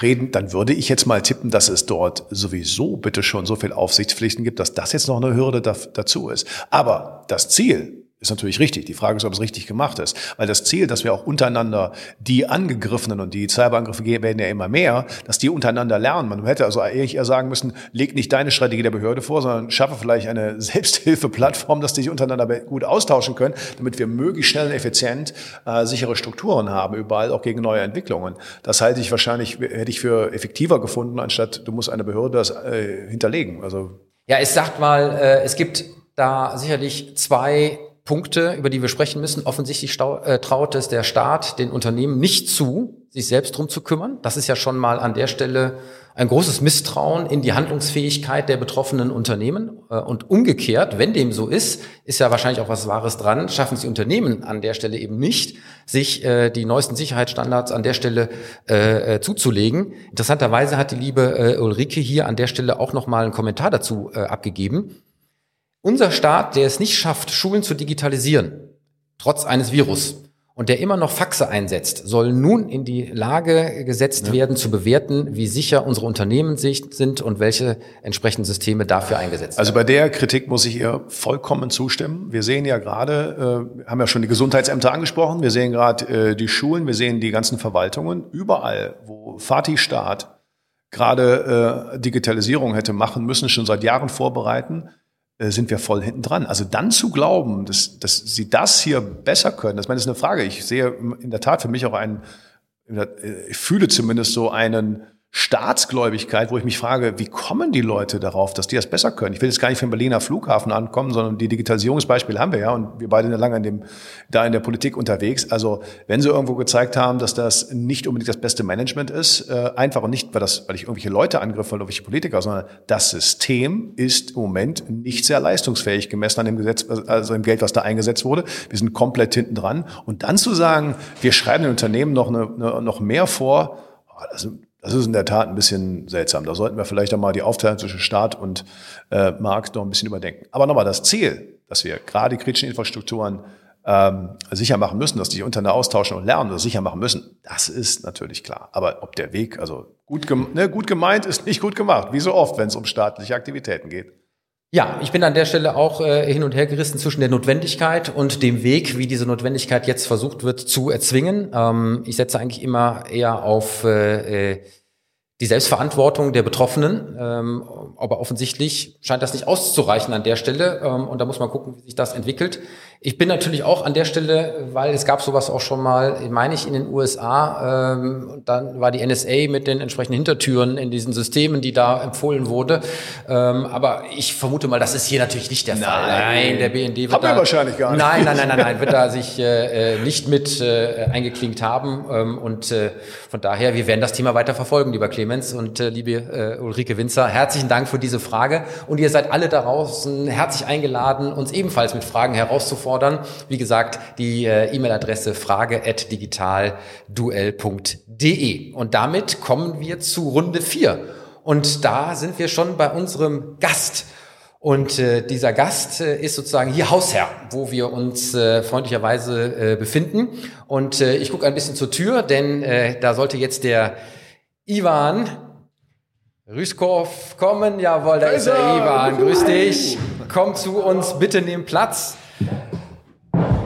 reden, dann würde ich jetzt mal tippen, dass es dort sowieso bitte schon so viel Aufsichtspflichten gibt, dass das jetzt noch eine Hürde da, dazu ist. Aber das Ziel, ist natürlich richtig. Die Frage ist, ob es richtig gemacht ist. Weil das Ziel, dass wir auch untereinander die Angegriffenen und die Cyberangriffe werden ja immer mehr, dass die untereinander lernen. Man hätte also eher sagen müssen, leg nicht deine Strategie der Behörde vor, sondern schaffe vielleicht eine [LAUGHS] Selbsthilfeplattform, dass die sich untereinander gut austauschen können, damit wir möglichst schnell und effizient äh, sichere Strukturen haben, überall auch gegen neue Entwicklungen. Das halte ich wahrscheinlich, hätte ich für effektiver gefunden, anstatt du musst eine Behörde das äh, hinterlegen. Also ja, es sagt mal, äh, es gibt da sicherlich zwei Punkte, über die wir sprechen müssen. Offensichtlich äh, traut es der Staat den Unternehmen nicht zu, sich selbst drum zu kümmern. Das ist ja schon mal an der Stelle ein großes Misstrauen in die Handlungsfähigkeit der betroffenen Unternehmen. Äh, und umgekehrt, wenn dem so ist, ist ja wahrscheinlich auch was Wahres dran, schaffen sie Unternehmen an der Stelle eben nicht, sich äh, die neuesten Sicherheitsstandards an der Stelle äh, zuzulegen. Interessanterweise hat die liebe Ulrike hier an der Stelle auch nochmal einen Kommentar dazu abgegeben. Unser Staat, der es nicht schafft, Schulen zu digitalisieren, trotz eines Virus, und der immer noch Faxe einsetzt, soll nun in die Lage gesetzt ja. werden, zu bewerten, wie sicher unsere Unternehmen sind und welche entsprechenden Systeme dafür eingesetzt also werden. Also bei der Kritik muss ich ihr vollkommen zustimmen. Wir sehen ja gerade, äh, haben ja schon die Gesundheitsämter angesprochen, wir sehen gerade äh, die Schulen, wir sehen die ganzen Verwaltungen. Überall, wo Fati-Staat gerade äh, Digitalisierung hätte machen müssen, schon seit Jahren vorbereiten, sind wir voll hinten dran. Also dann zu glauben, dass, dass sie das hier besser können, das, meine, das ist eine Frage. Ich sehe in der Tat für mich auch einen, ich fühle zumindest so einen Staatsgläubigkeit, wo ich mich frage, wie kommen die Leute darauf, dass die das besser können? Ich will jetzt gar nicht vom Berliner Flughafen ankommen, sondern die Digitalisierungsbeispiele haben wir ja und wir beide sind lange in dem, da in der Politik unterwegs. Also wenn sie irgendwo gezeigt haben, dass das nicht unbedingt das beste Management ist, äh, einfach und nicht, weil, das, weil ich irgendwelche Leute angriff oder irgendwelche Politiker, sondern das System ist im Moment nicht sehr leistungsfähig gemessen an dem Gesetz, also im Geld, was da eingesetzt wurde. Wir sind komplett hinten dran. Und dann zu sagen, wir schreiben den Unternehmen noch, eine, noch mehr vor, also das ist in der Tat ein bisschen seltsam. Da sollten wir vielleicht auch mal die Aufteilung zwischen Staat und äh, Markt noch ein bisschen überdenken. Aber nochmal, das Ziel, dass wir gerade kritischen Infrastrukturen ähm, sicher machen müssen, dass die untereinander austauschen und lernen oder sicher machen müssen, das ist natürlich klar. Aber ob der Weg, also gut, ne, gut gemeint, ist nicht gut gemacht, wie so oft, wenn es um staatliche Aktivitäten geht. Ja, ich bin an der Stelle auch äh, hin und her gerissen zwischen der Notwendigkeit und dem Weg, wie diese Notwendigkeit jetzt versucht wird zu erzwingen. Ähm, ich setze eigentlich immer eher auf äh, äh die Selbstverantwortung der Betroffenen. Ähm, aber offensichtlich scheint das nicht auszureichen an der Stelle. Ähm, und da muss man gucken, wie sich das entwickelt. Ich bin natürlich auch an der Stelle, weil es gab sowas auch schon mal, meine ich, in den USA. Ähm, dann war die NSA mit den entsprechenden Hintertüren in diesen Systemen, die da empfohlen wurde. Ähm, aber ich vermute mal, das ist hier natürlich nicht der Fall. Nein, der BND wird Haben da, wir wahrscheinlich gar nicht. Nein, nein, nein, nein, nein, wird da sich äh, äh, nicht mit äh, eingeklinkt haben. Ähm, und äh, von daher, wir werden das Thema weiter verfolgen, lieber Clemens und äh, liebe äh, Ulrike Winzer. Herzlichen Dank für diese Frage. Und ihr seid alle da draußen herzlich eingeladen, uns ebenfalls mit Fragen herauszufordern auffordern. Wie gesagt, die äh, E-Mail-Adresse frage.digitalduell.de. Und damit kommen wir zu Runde 4. Und da sind wir schon bei unserem Gast. Und äh, dieser Gast äh, ist sozusagen hier Hausherr, wo wir uns äh, freundlicherweise äh, befinden. Und äh, ich gucke ein bisschen zur Tür, denn äh, da sollte jetzt der Ivan Rüskov kommen. Jawohl, da ist er, Ivan. Grüß dich. Komm zu uns, bitte nimm Platz.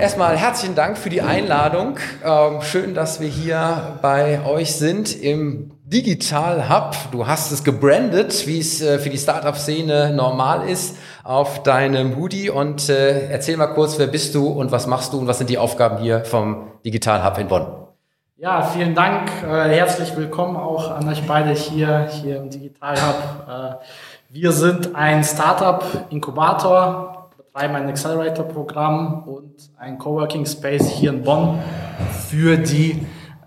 Erstmal herzlichen Dank für die Einladung. Ähm, schön, dass wir hier bei euch sind im Digital Hub. Du hast es gebrandet, wie es äh, für die Startup-Szene normal ist, auf deinem Hoodie. Und äh, erzähl mal kurz, wer bist du und was machst du und was sind die Aufgaben hier vom Digital Hub in Bonn? Ja, vielen Dank. Äh, herzlich willkommen auch an euch beide hier, hier im Digital Hub. wir sind ein Startup-Inkubator betreiben ein Accelerator-Programm und ein Coworking Space hier in Bonn für die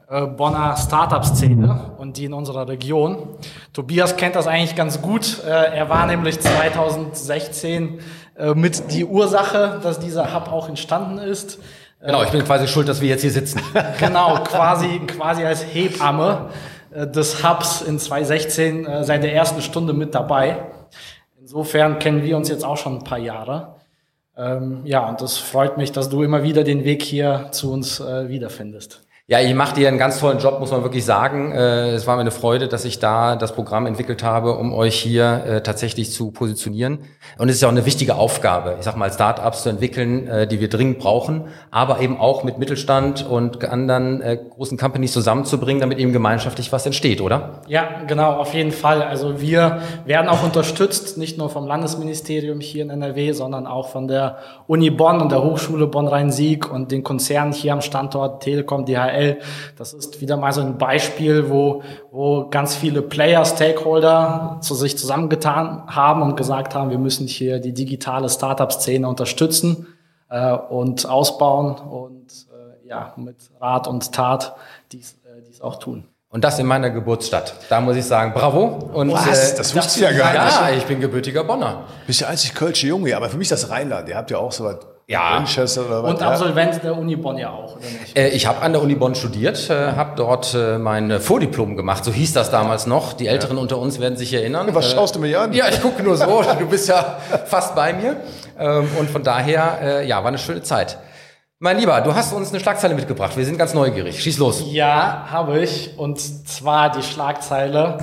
äh, Bonner Startup-Szene und die in unserer Region. Tobias kennt das eigentlich ganz gut. Äh, er war nämlich 2016 äh, mit die Ursache, dass dieser Hub auch entstanden ist. Genau, ich bin quasi schuld, dass wir jetzt hier sitzen. [LAUGHS] genau, quasi, quasi als Hebamme des Hubs in 2016 seit der ersten Stunde mit dabei. Insofern kennen wir uns jetzt auch schon ein paar Jahre. Ähm, ja, und das freut mich, dass du immer wieder den Weg hier zu uns äh, wiederfindest. Ja, ihr macht hier einen ganz tollen Job, muss man wirklich sagen. Äh, es war mir eine Freude, dass ich da das Programm entwickelt habe, um euch hier äh, tatsächlich zu positionieren. Und es ist ja auch eine wichtige Aufgabe, ich sag mal, Startups zu entwickeln, äh, die wir dringend brauchen, aber eben auch mit Mittelstand und anderen großen Companies zusammenzubringen, damit eben gemeinschaftlich was entsteht, oder? Ja, genau, auf jeden Fall. Also wir werden auch unterstützt, nicht nur vom Landesministerium hier in NRW, sondern auch von der Uni Bonn und der Hochschule Bonn-Rhein-Sieg und den Konzernen hier am Standort Telekom, DHL DHL. Das ist wieder mal so ein Beispiel, wo, wo ganz viele Player, Stakeholder zu sich zusammengetan haben und gesagt haben, wir müssen hier die digitale Startup-Szene unterstützen äh, und ausbauen und äh, ja, mit Rat und Tat dies, äh, dies auch tun. Und das in meiner Geburtsstadt. Da muss ich sagen, bravo. Und, Was? Äh, das wusste ich ja gar nicht. Ja, ich bin gebürtiger Bonner. Bist ja einzig Kölsche Junge, aber für mich das Rheinland. Ihr habt ja auch so was ja. Manchester oder was? Und Absolvent der Uni Bonn ja auch, oder nicht? Äh, ich habe an der Uni Bonn studiert, äh, habe dort äh, mein Vordiplom gemacht, so hieß das damals noch. Die Älteren ja. unter uns werden sich erinnern. Was äh, schaust du mir an? Ja, ich gucke nur so, [LAUGHS] du bist ja fast bei mir. Ähm, und von daher, äh, ja, war eine schöne Zeit. Mein Lieber, du hast uns eine Schlagzeile mitgebracht. Wir sind ganz neugierig. Schieß los. Ja, habe ich. Und zwar die Schlagzeile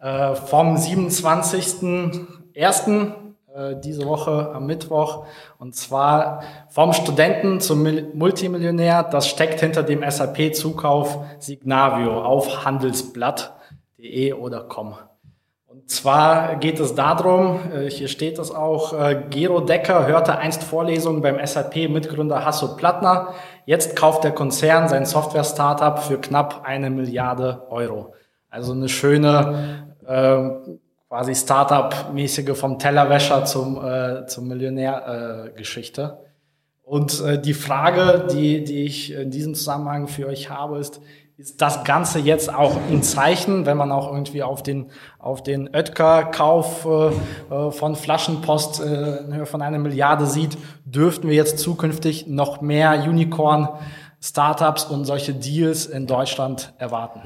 äh, vom 27.01. Äh, diese Woche am Mittwoch. Und zwar vom Studenten zum Multimillionär. Das steckt hinter dem SAP-Zukauf Signavio auf handelsblatt.de oder com. Und zwar geht es darum, äh, hier steht es auch, äh, Gero Decker hörte einst Vorlesungen beim SAP-Mitgründer Hasso Plattner. Jetzt kauft der Konzern sein Software-Startup für knapp eine Milliarde Euro. Also eine schöne äh, quasi Startup-mäßige vom Tellerwäscher zum, äh, zum Millionär-Geschichte. Äh, Und äh, die Frage, die, die ich in diesem Zusammenhang für euch habe, ist, ist das Ganze jetzt auch ein Zeichen, wenn man auch irgendwie auf den, auf den Oetker-Kauf äh, äh von Flaschenpost äh, in Höhe von einer Milliarde sieht, dürften wir jetzt zukünftig noch mehr Unicorn-Startups und solche Deals in Deutschland erwarten?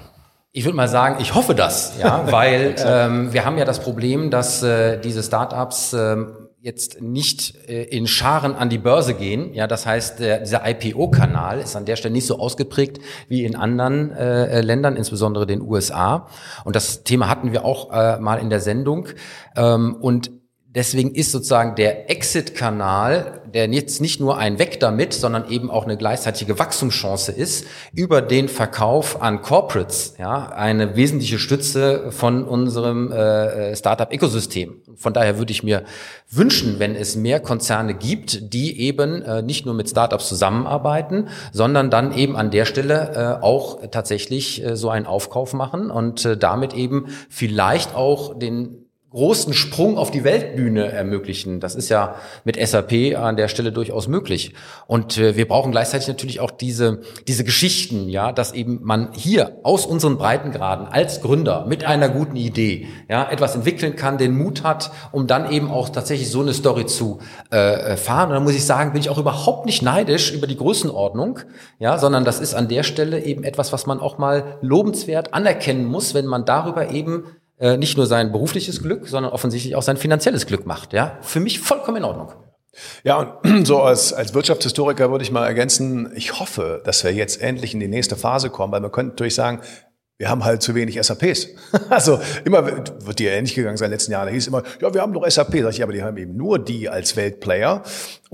Ich würde mal sagen, ich hoffe das, ja, [LAUGHS] weil ähm, wir haben ja das Problem, dass äh, diese Startups ähm, jetzt nicht äh, in Scharen an die Börse gehen. Ja, das heißt, der, dieser IPO-Kanal ist an der Stelle nicht so ausgeprägt wie in anderen äh, Ländern, insbesondere den USA. Und das Thema hatten wir auch äh, mal in der Sendung. Ähm, und Deswegen ist sozusagen der Exit-Kanal, der jetzt nicht nur ein Weg damit, sondern eben auch eine gleichzeitige Wachstumschance ist, über den Verkauf an Corporates, ja, eine wesentliche Stütze von unserem äh, Startup-Ökosystem. Von daher würde ich mir wünschen, wenn es mehr Konzerne gibt, die eben äh, nicht nur mit Startups zusammenarbeiten, sondern dann eben an der Stelle äh, auch tatsächlich äh, so einen Aufkauf machen und äh, damit eben vielleicht auch den großen Sprung auf die Weltbühne ermöglichen. Das ist ja mit SAP an der Stelle durchaus möglich. Und äh, wir brauchen gleichzeitig natürlich auch diese, diese Geschichten, ja, dass eben man hier aus unseren Breitengraden als Gründer mit einer guten Idee, ja, etwas entwickeln kann, den Mut hat, um dann eben auch tatsächlich so eine Story zu äh, fahren. Und da muss ich sagen, bin ich auch überhaupt nicht neidisch über die Größenordnung, ja, sondern das ist an der Stelle eben etwas, was man auch mal lobenswert anerkennen muss, wenn man darüber eben äh, nicht nur sein berufliches Glück, sondern offensichtlich auch sein finanzielles Glück macht. Ja, für mich vollkommen in Ordnung. Ja, und [CLEARS THROAT] so als, als Wirtschaftshistoriker würde ich mal ergänzen, ich hoffe, dass wir jetzt endlich in die nächste Phase kommen, weil man könnte natürlich sagen, wir haben halt zu wenig SAPs. [LAUGHS] Also immer wird dir ähnlich gegangen sein in den letzten Jahren. Da hieß immer, ja, wir haben doch SAP. Sag ich, aber die haben eben nur die als Weltplayer.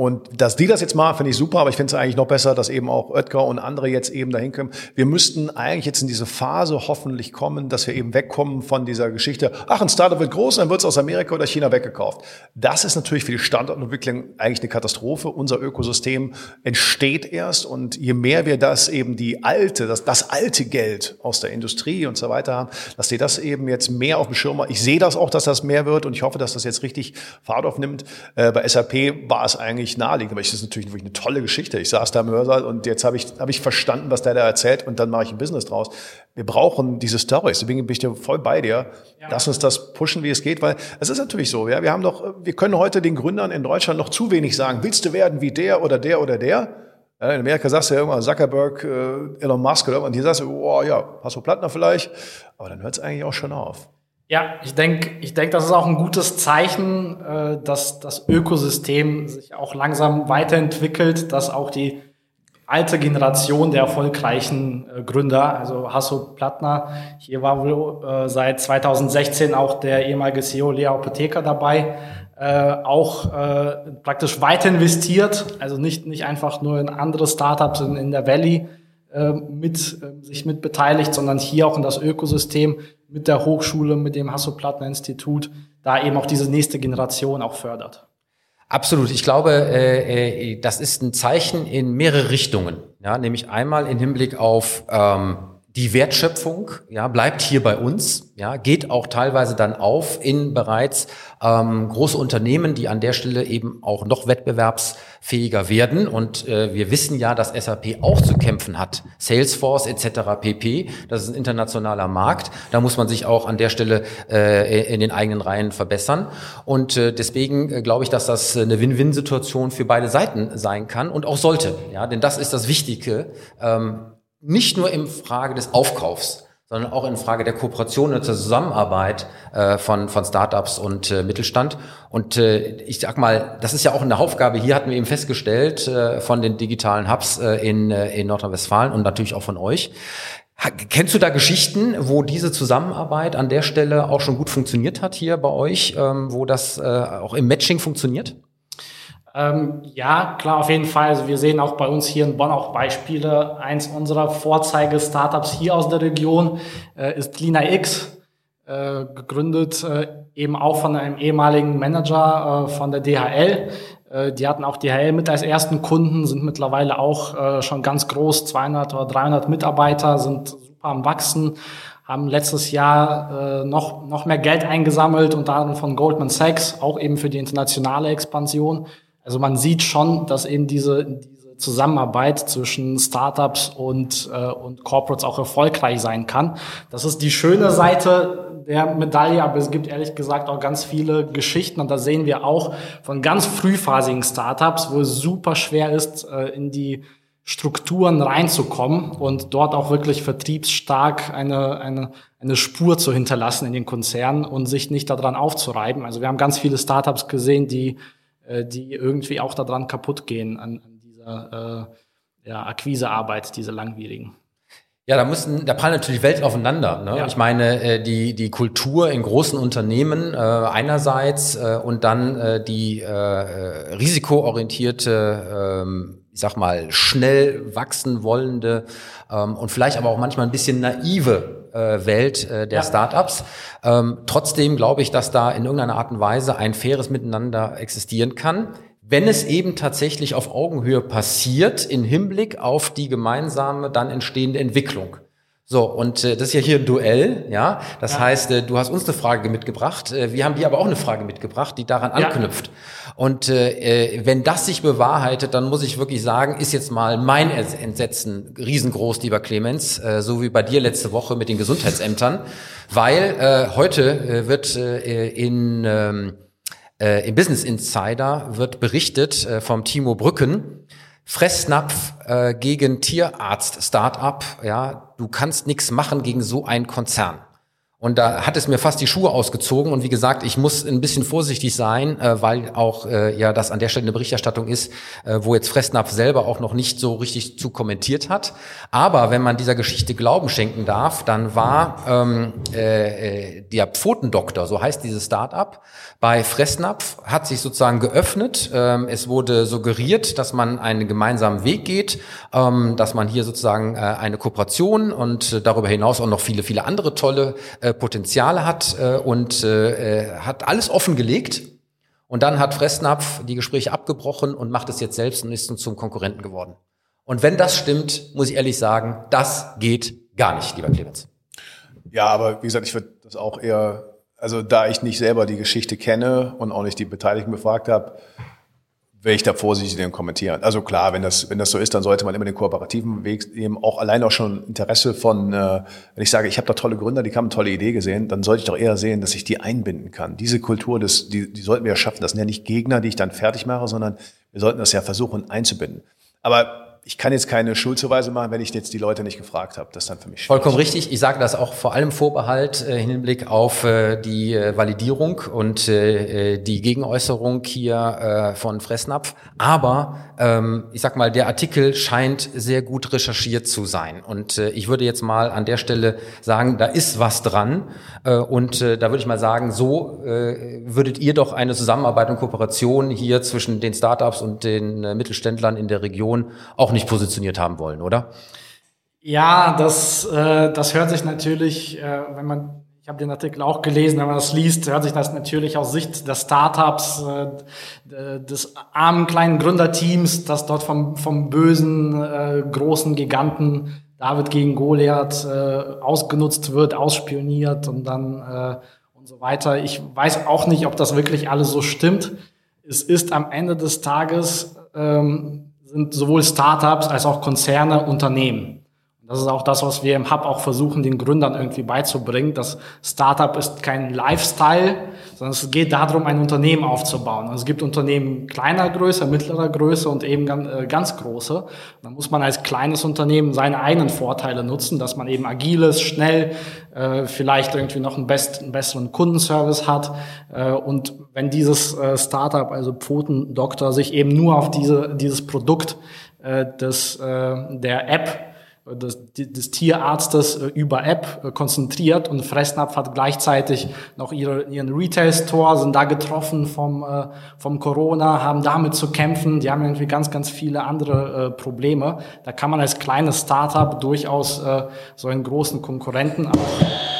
Und dass die das jetzt machen, finde ich super, aber ich finde es eigentlich noch besser, dass eben auch Oetker und andere jetzt eben dahin kommen. Wir müssten eigentlich jetzt in diese Phase hoffentlich kommen, dass wir eben wegkommen von dieser Geschichte, ach, ein Startup wird groß, dann wird es aus Amerika oder China weggekauft. Das ist natürlich für die Standortentwicklung eigentlich eine Katastrophe. Unser Ökosystem entsteht erst und je mehr wir das eben die alte, das, das alte Geld aus der Industrie und so weiter haben, dass die das eben jetzt mehr auf dem Schirm haben. Ich sehe das auch, dass das mehr wird und ich hoffe, dass das jetzt richtig Fahrt aufnimmt. Äh, bei SAP war es eigentlich eigentlich naheliegend, aber es ist natürlich wirklich eine tolle Geschichte. Ich saß da im Hörsaal und jetzt habe ich, habe ich verstanden, was der da erzählt und dann mache ich ein Business draus. Wir brauchen diese Stories, deswegen bin ich dir voll bei dir. Ja. Lass uns das pushen, wie es geht, weil es ist natürlich so, ja, wir haben doch, wir können heute den Gründern in Deutschland noch zu wenig sagen, willst du werden wie der oder der oder der? In Amerika sagst du ja immer Zuckerberg, äh, Elon Musk oder und hier sagst du, oh ja, Hasso Plattner vielleicht, aber dann hört es eigentlich auch schon auf. Ja, ich denke, ich denk, das ist auch ein gutes Zeichen, äh, dass das Ökosystem sich auch langsam weiterentwickelt, dass auch die alte Generation der erfolgreichen äh, Gründer, also Hasso Plattner. Hier war wohl äh, seit 2016 auch der ehemalige CEO Lea Apotheker dabei, auch praktisch weiter investiert, also nicht, nicht einfach nur in andere Startups in, der Valley mit, äh, sich mit beteiligt, sondern hier auch in das Ökosystem mit der Hochschule, mit dem Hasso-Plattner-Institut, da eben auch diese nächste Generation auch fördert. Absolut. Ich glaube, äh, äh, das ist ein Zeichen in mehrere Richtungen. Ja, nämlich einmal im Hinblick auf ähm, die Wertschöpfung ja, bleibt hier bei uns, ja, geht auch teilweise dann auf in bereits ähm, große Unternehmen, die an der Stelle eben auch noch wettbewerbsfähiger werden. Und äh, wir wissen ja, dass SAP auch zu kämpfen hat. Salesforce etc. pp. Das ist ein internationaler Markt. Da muss man sich auch an der Stelle äh, in den eigenen Reihen verbessern. Und äh, deswegen äh, glaube ich, dass das eine Win-Win-Situation für beide Seiten sein kann und auch sollte. Ja, denn das ist das Wichtige. Ähm, nicht nur in Frage des Aufkaufs, sondern auch in Frage der Kooperation und der Zusammenarbeit äh, von, von Startups und äh, Mittelstand. Und äh, ich sag mal, das ist ja auch eine Aufgabe. Hier hatten wir eben festgestellt äh, von den digitalen Hubs äh, in, äh, in Nordrhein-Westfalen und natürlich auch von euch. Ha, kennst du da Geschichten, wo diese Zusammenarbeit an der Stelle auch schon gut funktioniert hat hier bei euch, ähm, wo das äh, auch im Matching funktioniert? Ähm, ja, klar, auf jeden Fall. Also wir sehen auch bei uns hier in Bonn auch Beispiele. Eins unserer Vorzeige-Startups hier aus der Region äh, ist Lina X, äh, gegründet äh, eben auch von einem ehemaligen Manager äh, von der DHL. Äh, die hatten auch DHL mit als ersten Kunden, sind mittlerweile auch äh, schon ganz groß, 200 oder 300 Mitarbeiter, sind super am Wachsen haben letztes Jahr äh, noch, noch mehr Geld eingesammelt, unter anderem von Goldman Sachs, auch eben für die internationale Expansion. Also man sieht schon, dass eben diese, diese Zusammenarbeit zwischen Startups und, äh, und Corporates auch erfolgreich sein kann. Das ist die schöne Seite der Medaille, aber es gibt ehrlich gesagt auch ganz viele Geschichten und da sehen wir auch von ganz frühphasigen Startups, wo es super schwer ist, äh, in die Strukturen reinzukommen und dort auch wirklich vertriebsstark eine, eine, eine Spur zu hinterlassen in den Konzernen und sich nicht daran aufzureiben. Also wir haben ganz viele Startups gesehen, die äh, die irgendwie auch daran kaputt gehen an, an dieser äh, ja, Akquisearbeit, diese langwierigen. Ja, da müssen, da prallen natürlich Welt aufeinander. Ne? Ja. Ich meine, äh, die die Kultur in großen Unternehmen äh, einerseits äh, und dann äh, die äh, risikoorientierte, äh, ich sag mal, schnell wachsen wollende ähm, und vielleicht aber auch manchmal ein bisschen naive äh, Welt äh, der ja. Startups. Ähm, trotzdem glaube ich, dass da in irgendeiner Art und Weise ein faires Miteinander existieren kann wenn es eben tatsächlich auf Augenhöhe passiert, in Hinblick auf die gemeinsame dann entstehende Entwicklung. So, und äh, das ist ja hier ein Duell, ja. Das ja. heißt, äh, du hast uns eine Frage mitgebracht, äh, wir haben dir aber auch eine Frage mitgebracht, die daran ja. anknüpft. Und äh, äh, wenn das sich bewahrheitet, dann muss ich wirklich sagen, ist jetzt mal mein Entsetzen riesengroß, lieber Clemens, äh, so wie bei dir letzte Woche mit den Gesundheitsämtern, weil äh, heute äh, wird äh, in ähm, äh, im Business Insider wird berichtet äh, vom Timo Brücken, Fressnapf äh, gegen Tierarzt Startup, ja, du kannst nichts machen gegen so einen Konzern. Und da hat es mir fast die Schuhe ausgezogen. Und wie gesagt, ich muss ein bisschen vorsichtig sein, äh, weil auch äh, ja das an der Stelle eine Berichterstattung ist, äh, wo jetzt Fressnapf selber auch noch nicht so richtig zu kommentiert hat. Aber wenn man dieser Geschichte Glauben schenken darf, dann war ähm, äh, der Pfotendoktor, so heißt dieses Start-up, bei Fressnapf, hat sich sozusagen geöffnet. Ähm, es wurde suggeriert, dass man einen gemeinsamen Weg geht, ähm, dass man hier sozusagen äh, eine Kooperation und darüber hinaus auch noch viele, viele andere tolle äh, äh, Potenziale hat äh, und äh, äh, hat alles offengelegt. Und dann hat Fressnapf die Gespräche abgebrochen und macht es jetzt selbst und ist zum Konkurrenten geworden. Und wenn das stimmt, muss ich ehrlich sagen, das geht gar nicht, lieber Clemens. Ja, aber wie gesagt, ich würde das auch eher, also da ich nicht selber die Geschichte kenne und auch nicht die Beteiligten befragt habe, wäre ich da vorsichtig den kommentieren. Also klar, wenn das, wenn das so ist, dann sollte man immer den kooperativen Weg nehmen. Auch allein auch schon Interesse von, äh, wenn ich sage, ich habe da tolle Gründer, die haben eine tolle Idee gesehen, dann sollte ich doch eher sehen, dass ich die einbinden kann. Diese Kultur, das, die, die sollten wir ja schaffen. Das sind ja nicht Gegner, die ich dann fertig mache, sondern wir sollten das ja versuchen einzubinden. Aber ich kann jetzt keine Schuldzuweise machen, wenn ich jetzt die Leute nicht gefragt habe. Das ist dann für mich schwierig. Vollkommen richtig. Ich sage das auch vor allem Vorbehalt äh, Hinblick auf äh, die äh, Validierung und äh, äh, die Gegenäußerung hier äh, von Fressnapf. Aber ähm, ich sag mal, der Artikel scheint sehr gut recherchiert zu sein. Und äh, ich würde jetzt mal an der Stelle sagen, da ist was dran. Äh, und äh, da würde ich mal sagen, so äh, würdet ihr doch eine Zusammenarbeit und Kooperation hier zwischen den Startups und den äh, Mittelständlern in der Region auch nicht positioniert haben wollen, oder? Ja, das, äh, das hört sich natürlich, äh, wenn man, ich habe den Artikel auch gelesen, wenn man das liest, hört sich das natürlich aus Sicht des Startups, äh, des armen kleinen Gründerteams, das dort vom, vom bösen, äh, großen Giganten David gegen Goliath äh, ausgenutzt wird, ausspioniert und dann äh, und so weiter. Ich weiß auch nicht, ob das wirklich alles so stimmt. Es ist am Ende des Tages ähm, sind sowohl Startups als auch Konzerne Unternehmen. Das ist auch das, was wir im Hub auch versuchen, den Gründern irgendwie beizubringen. Das Startup ist kein Lifestyle, sondern es geht darum, ein Unternehmen aufzubauen. Also es gibt Unternehmen kleiner Größe, mittlerer Größe und eben ganz, äh, ganz große. Da muss man als kleines Unternehmen seine eigenen Vorteile nutzen, dass man eben agil ist, schnell, äh, vielleicht irgendwie noch einen, besseren Kundenservice hat. Äh, und wenn dieses Startup, also Pfotendoktor, sich eben nur auf diese, dieses Produkt des, der App des, des Tierarztes äh, über App äh, konzentriert und Fressnapf hat gleichzeitig noch ihre, ihren Retail-Store, sind da getroffen vom, äh, vom Corona, haben damit zu kämpfen. Die haben irgendwie ganz, ganz viele andere Probleme. Da kann man als kleines Startup durchaus äh, so einen großen Konkurrenten auch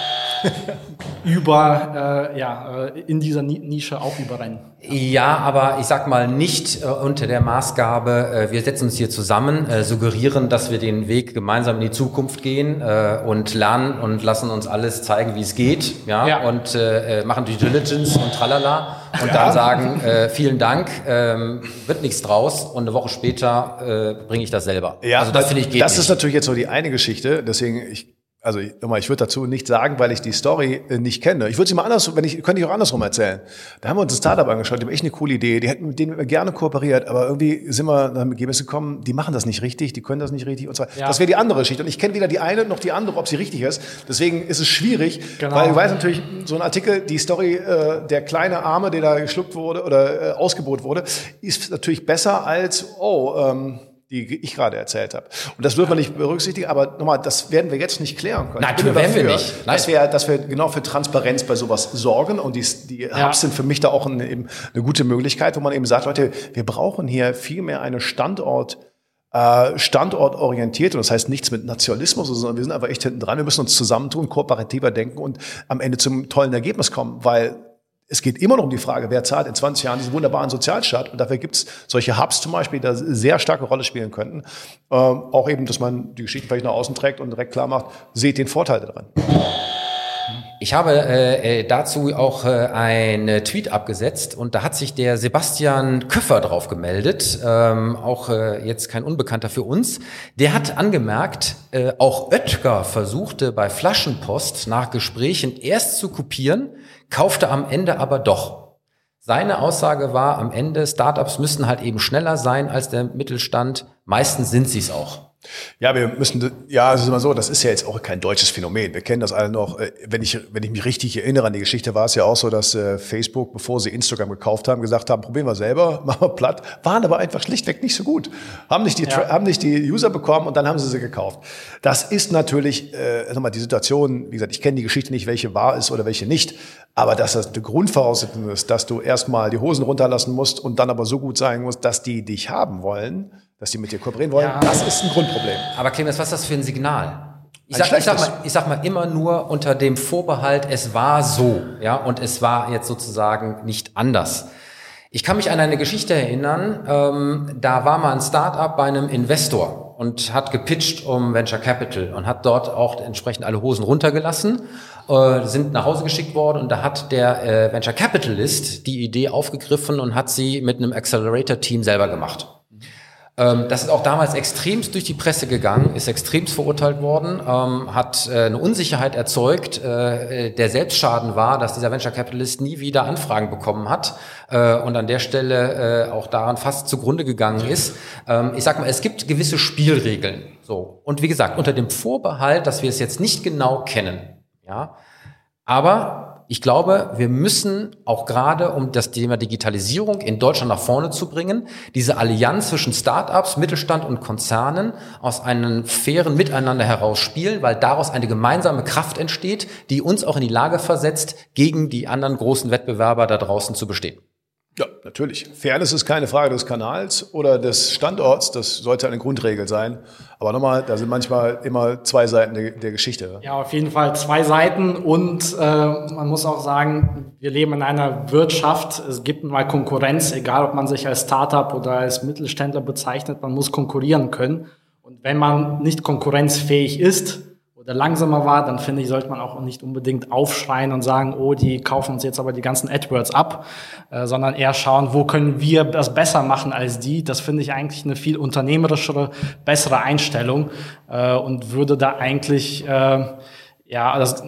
über, äh, ja, äh, in dieser Nische auch überrennen. Ja, aber ich sag mal nicht äh, unter der Maßgabe, äh, wir setzen uns hier zusammen, äh, suggerieren, dass wir den Weg gemeinsam in die Zukunft gehen äh, und lernen und lassen uns alles zeigen, wie es geht, ja, ja. und äh, äh machen die Diligence und tralala und ja. dann sagen, äh, vielen Dank, ähm, wird nichts draus und eine Woche später äh, bringe ich das selber. Ja, also das finde ich geht Das nicht. ist natürlich jetzt so die eine Geschichte, deswegen ich also nochmal, ich würde dazu nicht sagen, weil ich die Story äh, nicht kenne. Ich würde sie mal anders, wenn ich könnte ich auch andersrum erzählen. Da haben wir uns ein Startup angeschaut, die haben echt eine coole Idee, die hätten mit denen wir gerne kooperiert, aber irgendwie sind wir nach dem Ergebnis gekommen, die machen das nicht richtig, die können das nicht richtig und so. Ja. Das wäre die andere Geschichte. Und ich kenne weder die eine noch die andere, ob sie richtig ist. Deswegen ist es schwierig, genau. weil ich weiß natürlich, so ein Artikel, die Story, äh, der kleine Arme, der da geschluckt wurde oder äh, ausgebot wurde, ist natürlich besser als, oh, ähm, die ich gerade erzählt habe. Und das wird man nicht berücksichtigen, aber nochmal, das werden wir jetzt nicht klären können. Nein, werden wir nicht. Nein. Dass wir, dass wir genau für Transparenz bei sowas sorgen und die, die ja. Hubs sind für mich da auch eine, eben eine gute Möglichkeit, wo man eben sagt, Leute, wir brauchen hier viel mehr eine Standort, äh, standortorientiert und das heißt nichts mit Nationalismus, sondern wir sind einfach echt hinten dran. Wir müssen uns zusammentun, kooperativer denken und am Ende zum tollen Ergebnis kommen, weil es geht immer noch um die Frage, wer zahlt in 20 Jahren diesen wunderbaren Sozialstaat. Und dafür gibt es solche Hubs zum Beispiel, die da sehr starke Rolle spielen könnten. Ähm, auch eben, dass man die Geschichte vielleicht nach außen trägt und direkt klar macht, seht den Vorteil daran. Ich habe äh, äh dazu auch äh, einen Tweet abgesetzt und da hat sich der Sebastian Köffer drauf gemeldet, ähm, auch äh, jetzt kein Unbekannter für uns. Der hat angemerkt, äh, auch Oetker versuchte bei Flaschenpost nach Gesprächen erst zu kopieren, kaufte am Ende aber doch. Seine Aussage war am Ende, Startups müssen halt eben schneller sein als der Mittelstand. Meistens sind sie es auch. Ja, wir müssen, ja, es ist immer so, das ist ja jetzt auch kein deutsches Phänomen. Wir kennen das alle noch. Äh, wenn ich, wenn ich mich richtig erinnere an die Geschichte, war es ja auch so, dass äh, Facebook, bevor sie Instagram gekauft haben, gesagt haben, probieren wir selber, [LAUGHS] machen wir platt, waren aber einfach schlichtweg nicht so gut. Haben nicht die, ja. haben nicht die User bekommen und dann haben sie sie gekauft. Das ist natürlich, äh, sag mal, die Situation, wie gesagt, ich kenne die Geschichte nicht, welche wahr ist oder welche nicht, aber dass das eine Grundvoraussetzung ist, dass du erstmal die Hosen runterlassen musst und dann aber so gut sein musst, dass die dich haben wollen, dass die mit dir kooperieren wollen, ja. das ist ein Grundproblem. Aber Clemens, was ist das für ein Signal? Ich sag, ich, sag mal, ich sag mal immer nur unter dem Vorbehalt, es war so, ja, und es war jetzt sozusagen nicht anders. Ich kann mich an eine Geschichte erinnern, ähm, da war mal ein Start-up bei einem Investor und hat gepitcht um Venture Capital und hat dort auch entsprechend alle Hosen runtergelassen, äh, sind nach Hause geschickt worden und da hat der äh, Venture Capitalist die Idee aufgegriffen und hat sie mit einem Accelerator-Team selber gemacht. Ähm, das ist auch damals extremst durch die Presse gegangen, ist extremst verurteilt worden, ähm, hat äh, eine Unsicherheit erzeugt, äh, der Selbstschaden war, dass dieser Venture Capitalist nie wieder Anfragen bekommen hat äh, und an der Stelle äh, auch daran fast zugrunde gegangen ist. Ähm, ich sag mal, es gibt gewisse Spielregeln. So. Und wie gesagt, unter dem Vorbehalt, dass wir es jetzt nicht genau kennen. Ja. Aber ich glaube, wir müssen auch gerade, um das Thema Digitalisierung in Deutschland nach vorne zu bringen, diese Allianz zwischen Startups, Mittelstand und Konzernen aus einem fairen Miteinander heraus spielen, weil daraus eine gemeinsame Kraft entsteht, die uns auch in die Lage versetzt, gegen die anderen großen Wettbewerber da draußen zu bestehen. Ja, natürlich. Fairness ist keine Frage des Kanals oder des Standorts. Das sollte eine Grundregel sein. Aber nochmal, da sind manchmal immer zwei Seiten der, der Geschichte. Ja, auf jeden Fall zwei Seiten. Und äh, man muss auch sagen, wir leben in einer Wirtschaft. Es gibt mal Konkurrenz, egal ob man sich als Startup oder als Mittelständler bezeichnet. Man muss konkurrieren können. Und wenn man nicht konkurrenzfähig ist, oder langsamer war, dann finde ich, sollte man auch nicht unbedingt aufschreien und sagen, oh, die kaufen uns jetzt aber die ganzen AdWords ab, äh, sondern eher schauen, wo können wir das besser machen als die. Das finde ich eigentlich eine viel unternehmerischere, bessere Einstellung äh, und würde da eigentlich, äh, ja, das,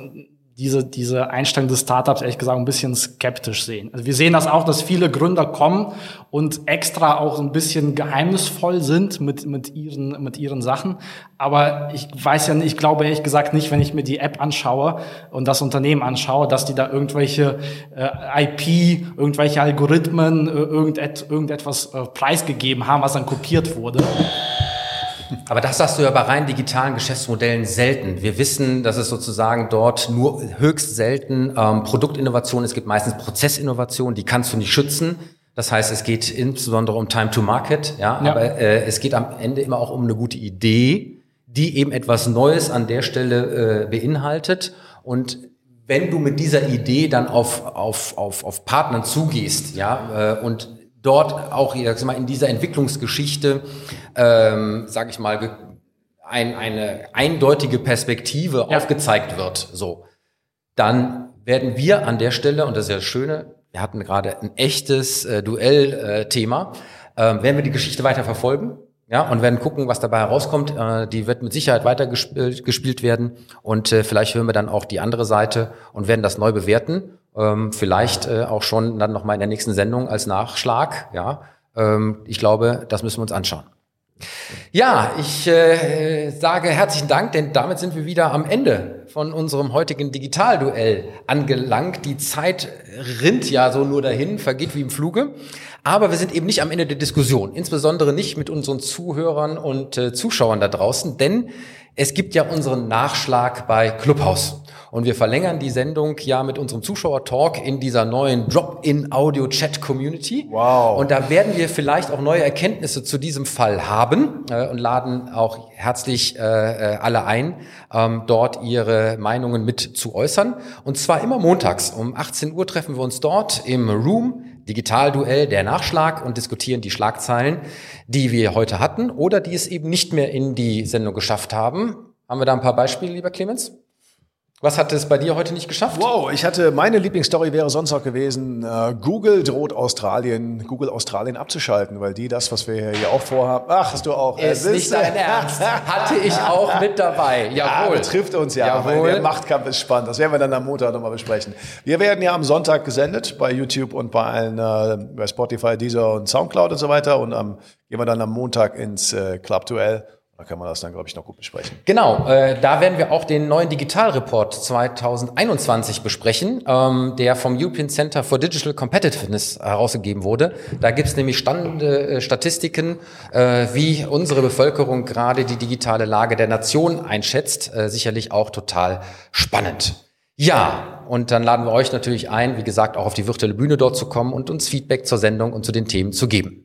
diese, diese Einstellung des Startups ehrlich gesagt ein bisschen skeptisch sehen. Also wir sehen das auch, dass viele Gründer kommen und extra auch ein bisschen geheimnisvoll sind mit, mit, ihren, mit ihren Sachen. Aber ich weiß ja nicht, ich glaube ehrlich gesagt nicht, wenn ich mir die App anschaue und das Unternehmen anschaue, dass die da irgendwelche äh, IP, irgendwelche Algorithmen, äh, irgendet, irgendetwas äh, preisgegeben haben, was dann kopiert wurde. Aber das hast du ja bei rein digitalen Geschäftsmodellen selten. Wir wissen, dass es sozusagen dort nur höchst selten ähm, Produktinnovation, es gibt meistens Prozessinnovation, die kannst du nicht schützen. Das heißt, es geht insbesondere um Time to Market, ja, ja. aber äh, es geht am Ende immer auch um eine gute Idee, die eben etwas Neues an der Stelle äh, beinhaltet. Und wenn du mit dieser Idee dann auf, auf, auf, auf Partnern zugehst, ja, äh, und dort auch ich sag mal, in dieser Entwicklungsgeschichte, ähm, sage ich mal, ein, eine eindeutige Perspektive ja. aufgezeigt wird, so, dann werden wir an der Stelle, und das ist ja das Schöne, wir hatten gerade ein echtes äh, Duell-Thema, äh, werden wir die Geschichte weiter verfolgen. Ja, und werden gucken, was dabei herauskommt. Äh, die wird mit Sicherheit weiter gespielt, gespielt werden. Und äh, vielleicht hören wir dann auch die andere Seite und werden das neu bewerten ähm, vielleicht äh, auch schon dann nochmal in der nächsten Sendung als Nachschlag. Ja, ähm, ich glaube, das müssen wir uns anschauen. Ja, ich äh, sage herzlichen Dank, denn damit sind wir wieder am Ende von unserem heutigen Digitalduell angelangt. Die Zeit rinnt ja so nur dahin, vergeht wie im Fluge. Aber wir sind eben nicht am Ende der Diskussion, insbesondere nicht mit unseren Zuhörern und äh, Zuschauern da draußen, denn es gibt ja unseren Nachschlag bei Clubhouse. Und wir verlängern die Sendung ja mit unserem Zuschauer-Talk in dieser neuen Drop-in-Audio-Chat-Community. Wow. Und da werden wir vielleicht auch neue Erkenntnisse zu diesem Fall haben äh, und laden auch herzlich äh, äh alle ein, ähm, dort ihre Meinungen mit zu äußern. Und zwar immer montags. Um 18 Uhr treffen wir uns dort im Room Digitalduell, der Nachschlag und diskutieren die Schlagzeilen, die wir heute hatten oder die es eben nicht mehr in die Sendung geschafft haben. Haben wir da ein paar Beispiele, lieber Clemens? Was hat es bei dir heute nicht geschafft? Wow, ich hatte meine Lieblingsstory wäre sonst auch gewesen, äh, Google droht Australien, Google Australien abzuschalten, weil die das, was wir hier auch vorhaben, ach, hast du auch. Ist nicht dein Ernst. Hatte ich auch mit dabei. [LAUGHS] Jawohl. Ja, betrifft uns ja. Jawohl. Der Machtkampf ist spannend. Das werden wir dann am Montag nochmal besprechen. Wir werden ja am Sonntag gesendet bei YouTube und bei allen, äh, bei Spotify, Deezer und Soundcloud und so weiter. Und am, gehen wir dann am Montag ins äh, Club-Duell. Da kann man das dann, glaube ich, noch gut besprechen. Genau, äh, da werden wir auch den neuen Digitalreport 2021 besprechen, ähm, der vom European Center for Digital Competitiveness herausgegeben wurde. Da gibt es nämlich spannende äh, Statistiken, äh, wie unsere Bevölkerung gerade die digitale Lage der Nation einschätzt. Äh, sicherlich auch total spannend. Ja, und dann laden wir euch natürlich ein, wie gesagt, auch auf die virtuelle Bühne dort zu kommen und uns Feedback zur Sendung und zu den Themen zu geben.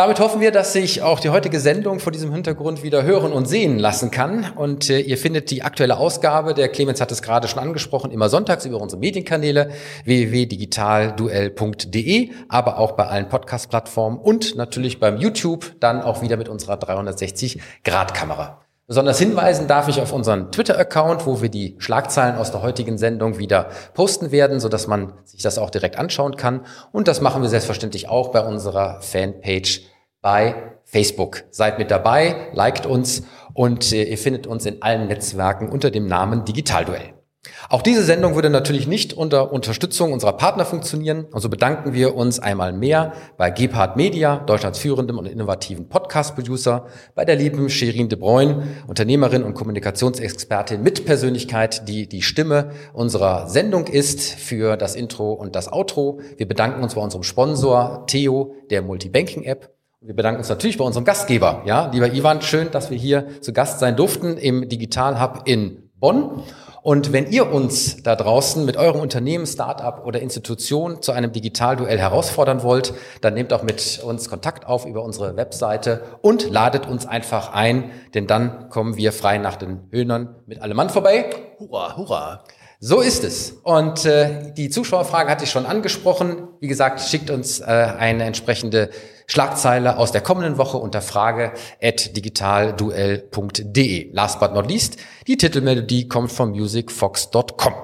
Damit hoffen wir, dass sich auch die heutige Sendung vor diesem Hintergrund wieder hören und sehen lassen kann. Und äh, ihr findet die aktuelle Ausgabe, der Clemens hat es gerade schon angesprochen, immer sonntags über unsere Medienkanäle www.digitalduell.de, aber auch bei allen Podcast-Plattformen und natürlich beim YouTube dann auch wieder mit unserer 360-Grad-Kamera. Besonders hinweisen darf ich auf unseren Twitter-Account, wo wir die Schlagzeilen aus der heutigen Sendung wieder posten werden, so dass man sich das auch direkt anschauen kann. Und das machen wir selbstverständlich auch bei unserer Fanpage bei Facebook. Seid mit dabei, liked uns und äh, ihr findet uns in allen Netzwerken unter dem Namen Digitalduell. Auch diese Sendung würde natürlich nicht unter Unterstützung unserer Partner funktionieren. Und so bedanken wir uns einmal mehr bei Gebhard Media, Deutschlands führendem und innovativen Podcast-Producer, bei der lieben Shirin de Bruyne, Unternehmerin und Kommunikationsexpertin mit Persönlichkeit, die die Stimme unserer Sendung ist für das Intro und das Outro. Wir bedanken uns bei unserem Sponsor Theo, der Multibanking-App. Wir bedanken uns natürlich bei unserem Gastgeber, ja, lieber Ivan, schön, dass wir hier zu Gast sein durften im Digital Hub in Bonn. Und wenn ihr uns da draußen mit eurem Unternehmen, Startup oder Institution zu einem Digitalduell herausfordern wollt, dann nehmt auch mit uns Kontakt auf über unsere Webseite und ladet uns einfach ein, denn dann kommen wir frei nach den Höhnern mit allem Mann vorbei. Hurra, hurra. So ist es. Und äh, die Zuschauerfrage hatte ich schon angesprochen. Wie gesagt, schickt uns äh, eine entsprechende Schlagzeile aus der kommenden Woche unter frage at digitalduell.de. Last but not least, die Titelmelodie kommt von musicfox.com.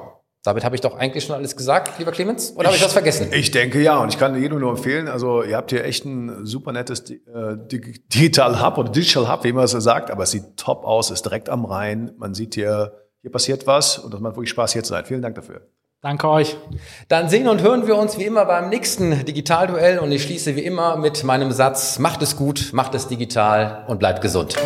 Damit habe ich doch eigentlich schon alles gesagt, lieber Clemens. Oder habe ich was vergessen? Ich denke ja, und ich kann jedem nur empfehlen. Also ihr habt hier echt ein super nettes äh, Digital Hub oder Digital Hub, wie man es sagt, aber es sieht top aus, ist direkt am Rhein. Man sieht hier, hier passiert was und das macht wirklich Spaß hier zu sein. Vielen Dank dafür. Danke euch. Dann sehen und hören wir uns wie immer beim nächsten Digitalduell und ich schließe wie immer mit meinem Satz, macht es gut, macht es digital und bleibt gesund.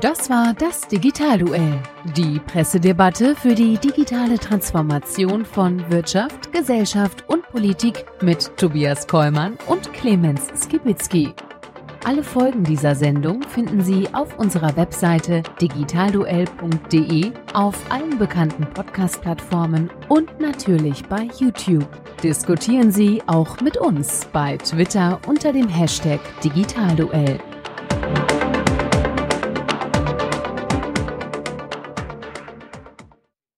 Das war das Digitalduell, die Pressedebatte für die digitale Transformation von Wirtschaft, Gesellschaft und Politik mit Tobias Kollmann und Clemens Skibitzky. Alle Folgen dieser Sendung finden Sie auf unserer Webseite digitalduell.de, auf allen bekannten Podcast-Plattformen und natürlich bei YouTube. Diskutieren Sie auch mit uns bei Twitter unter dem Hashtag Digitalduell.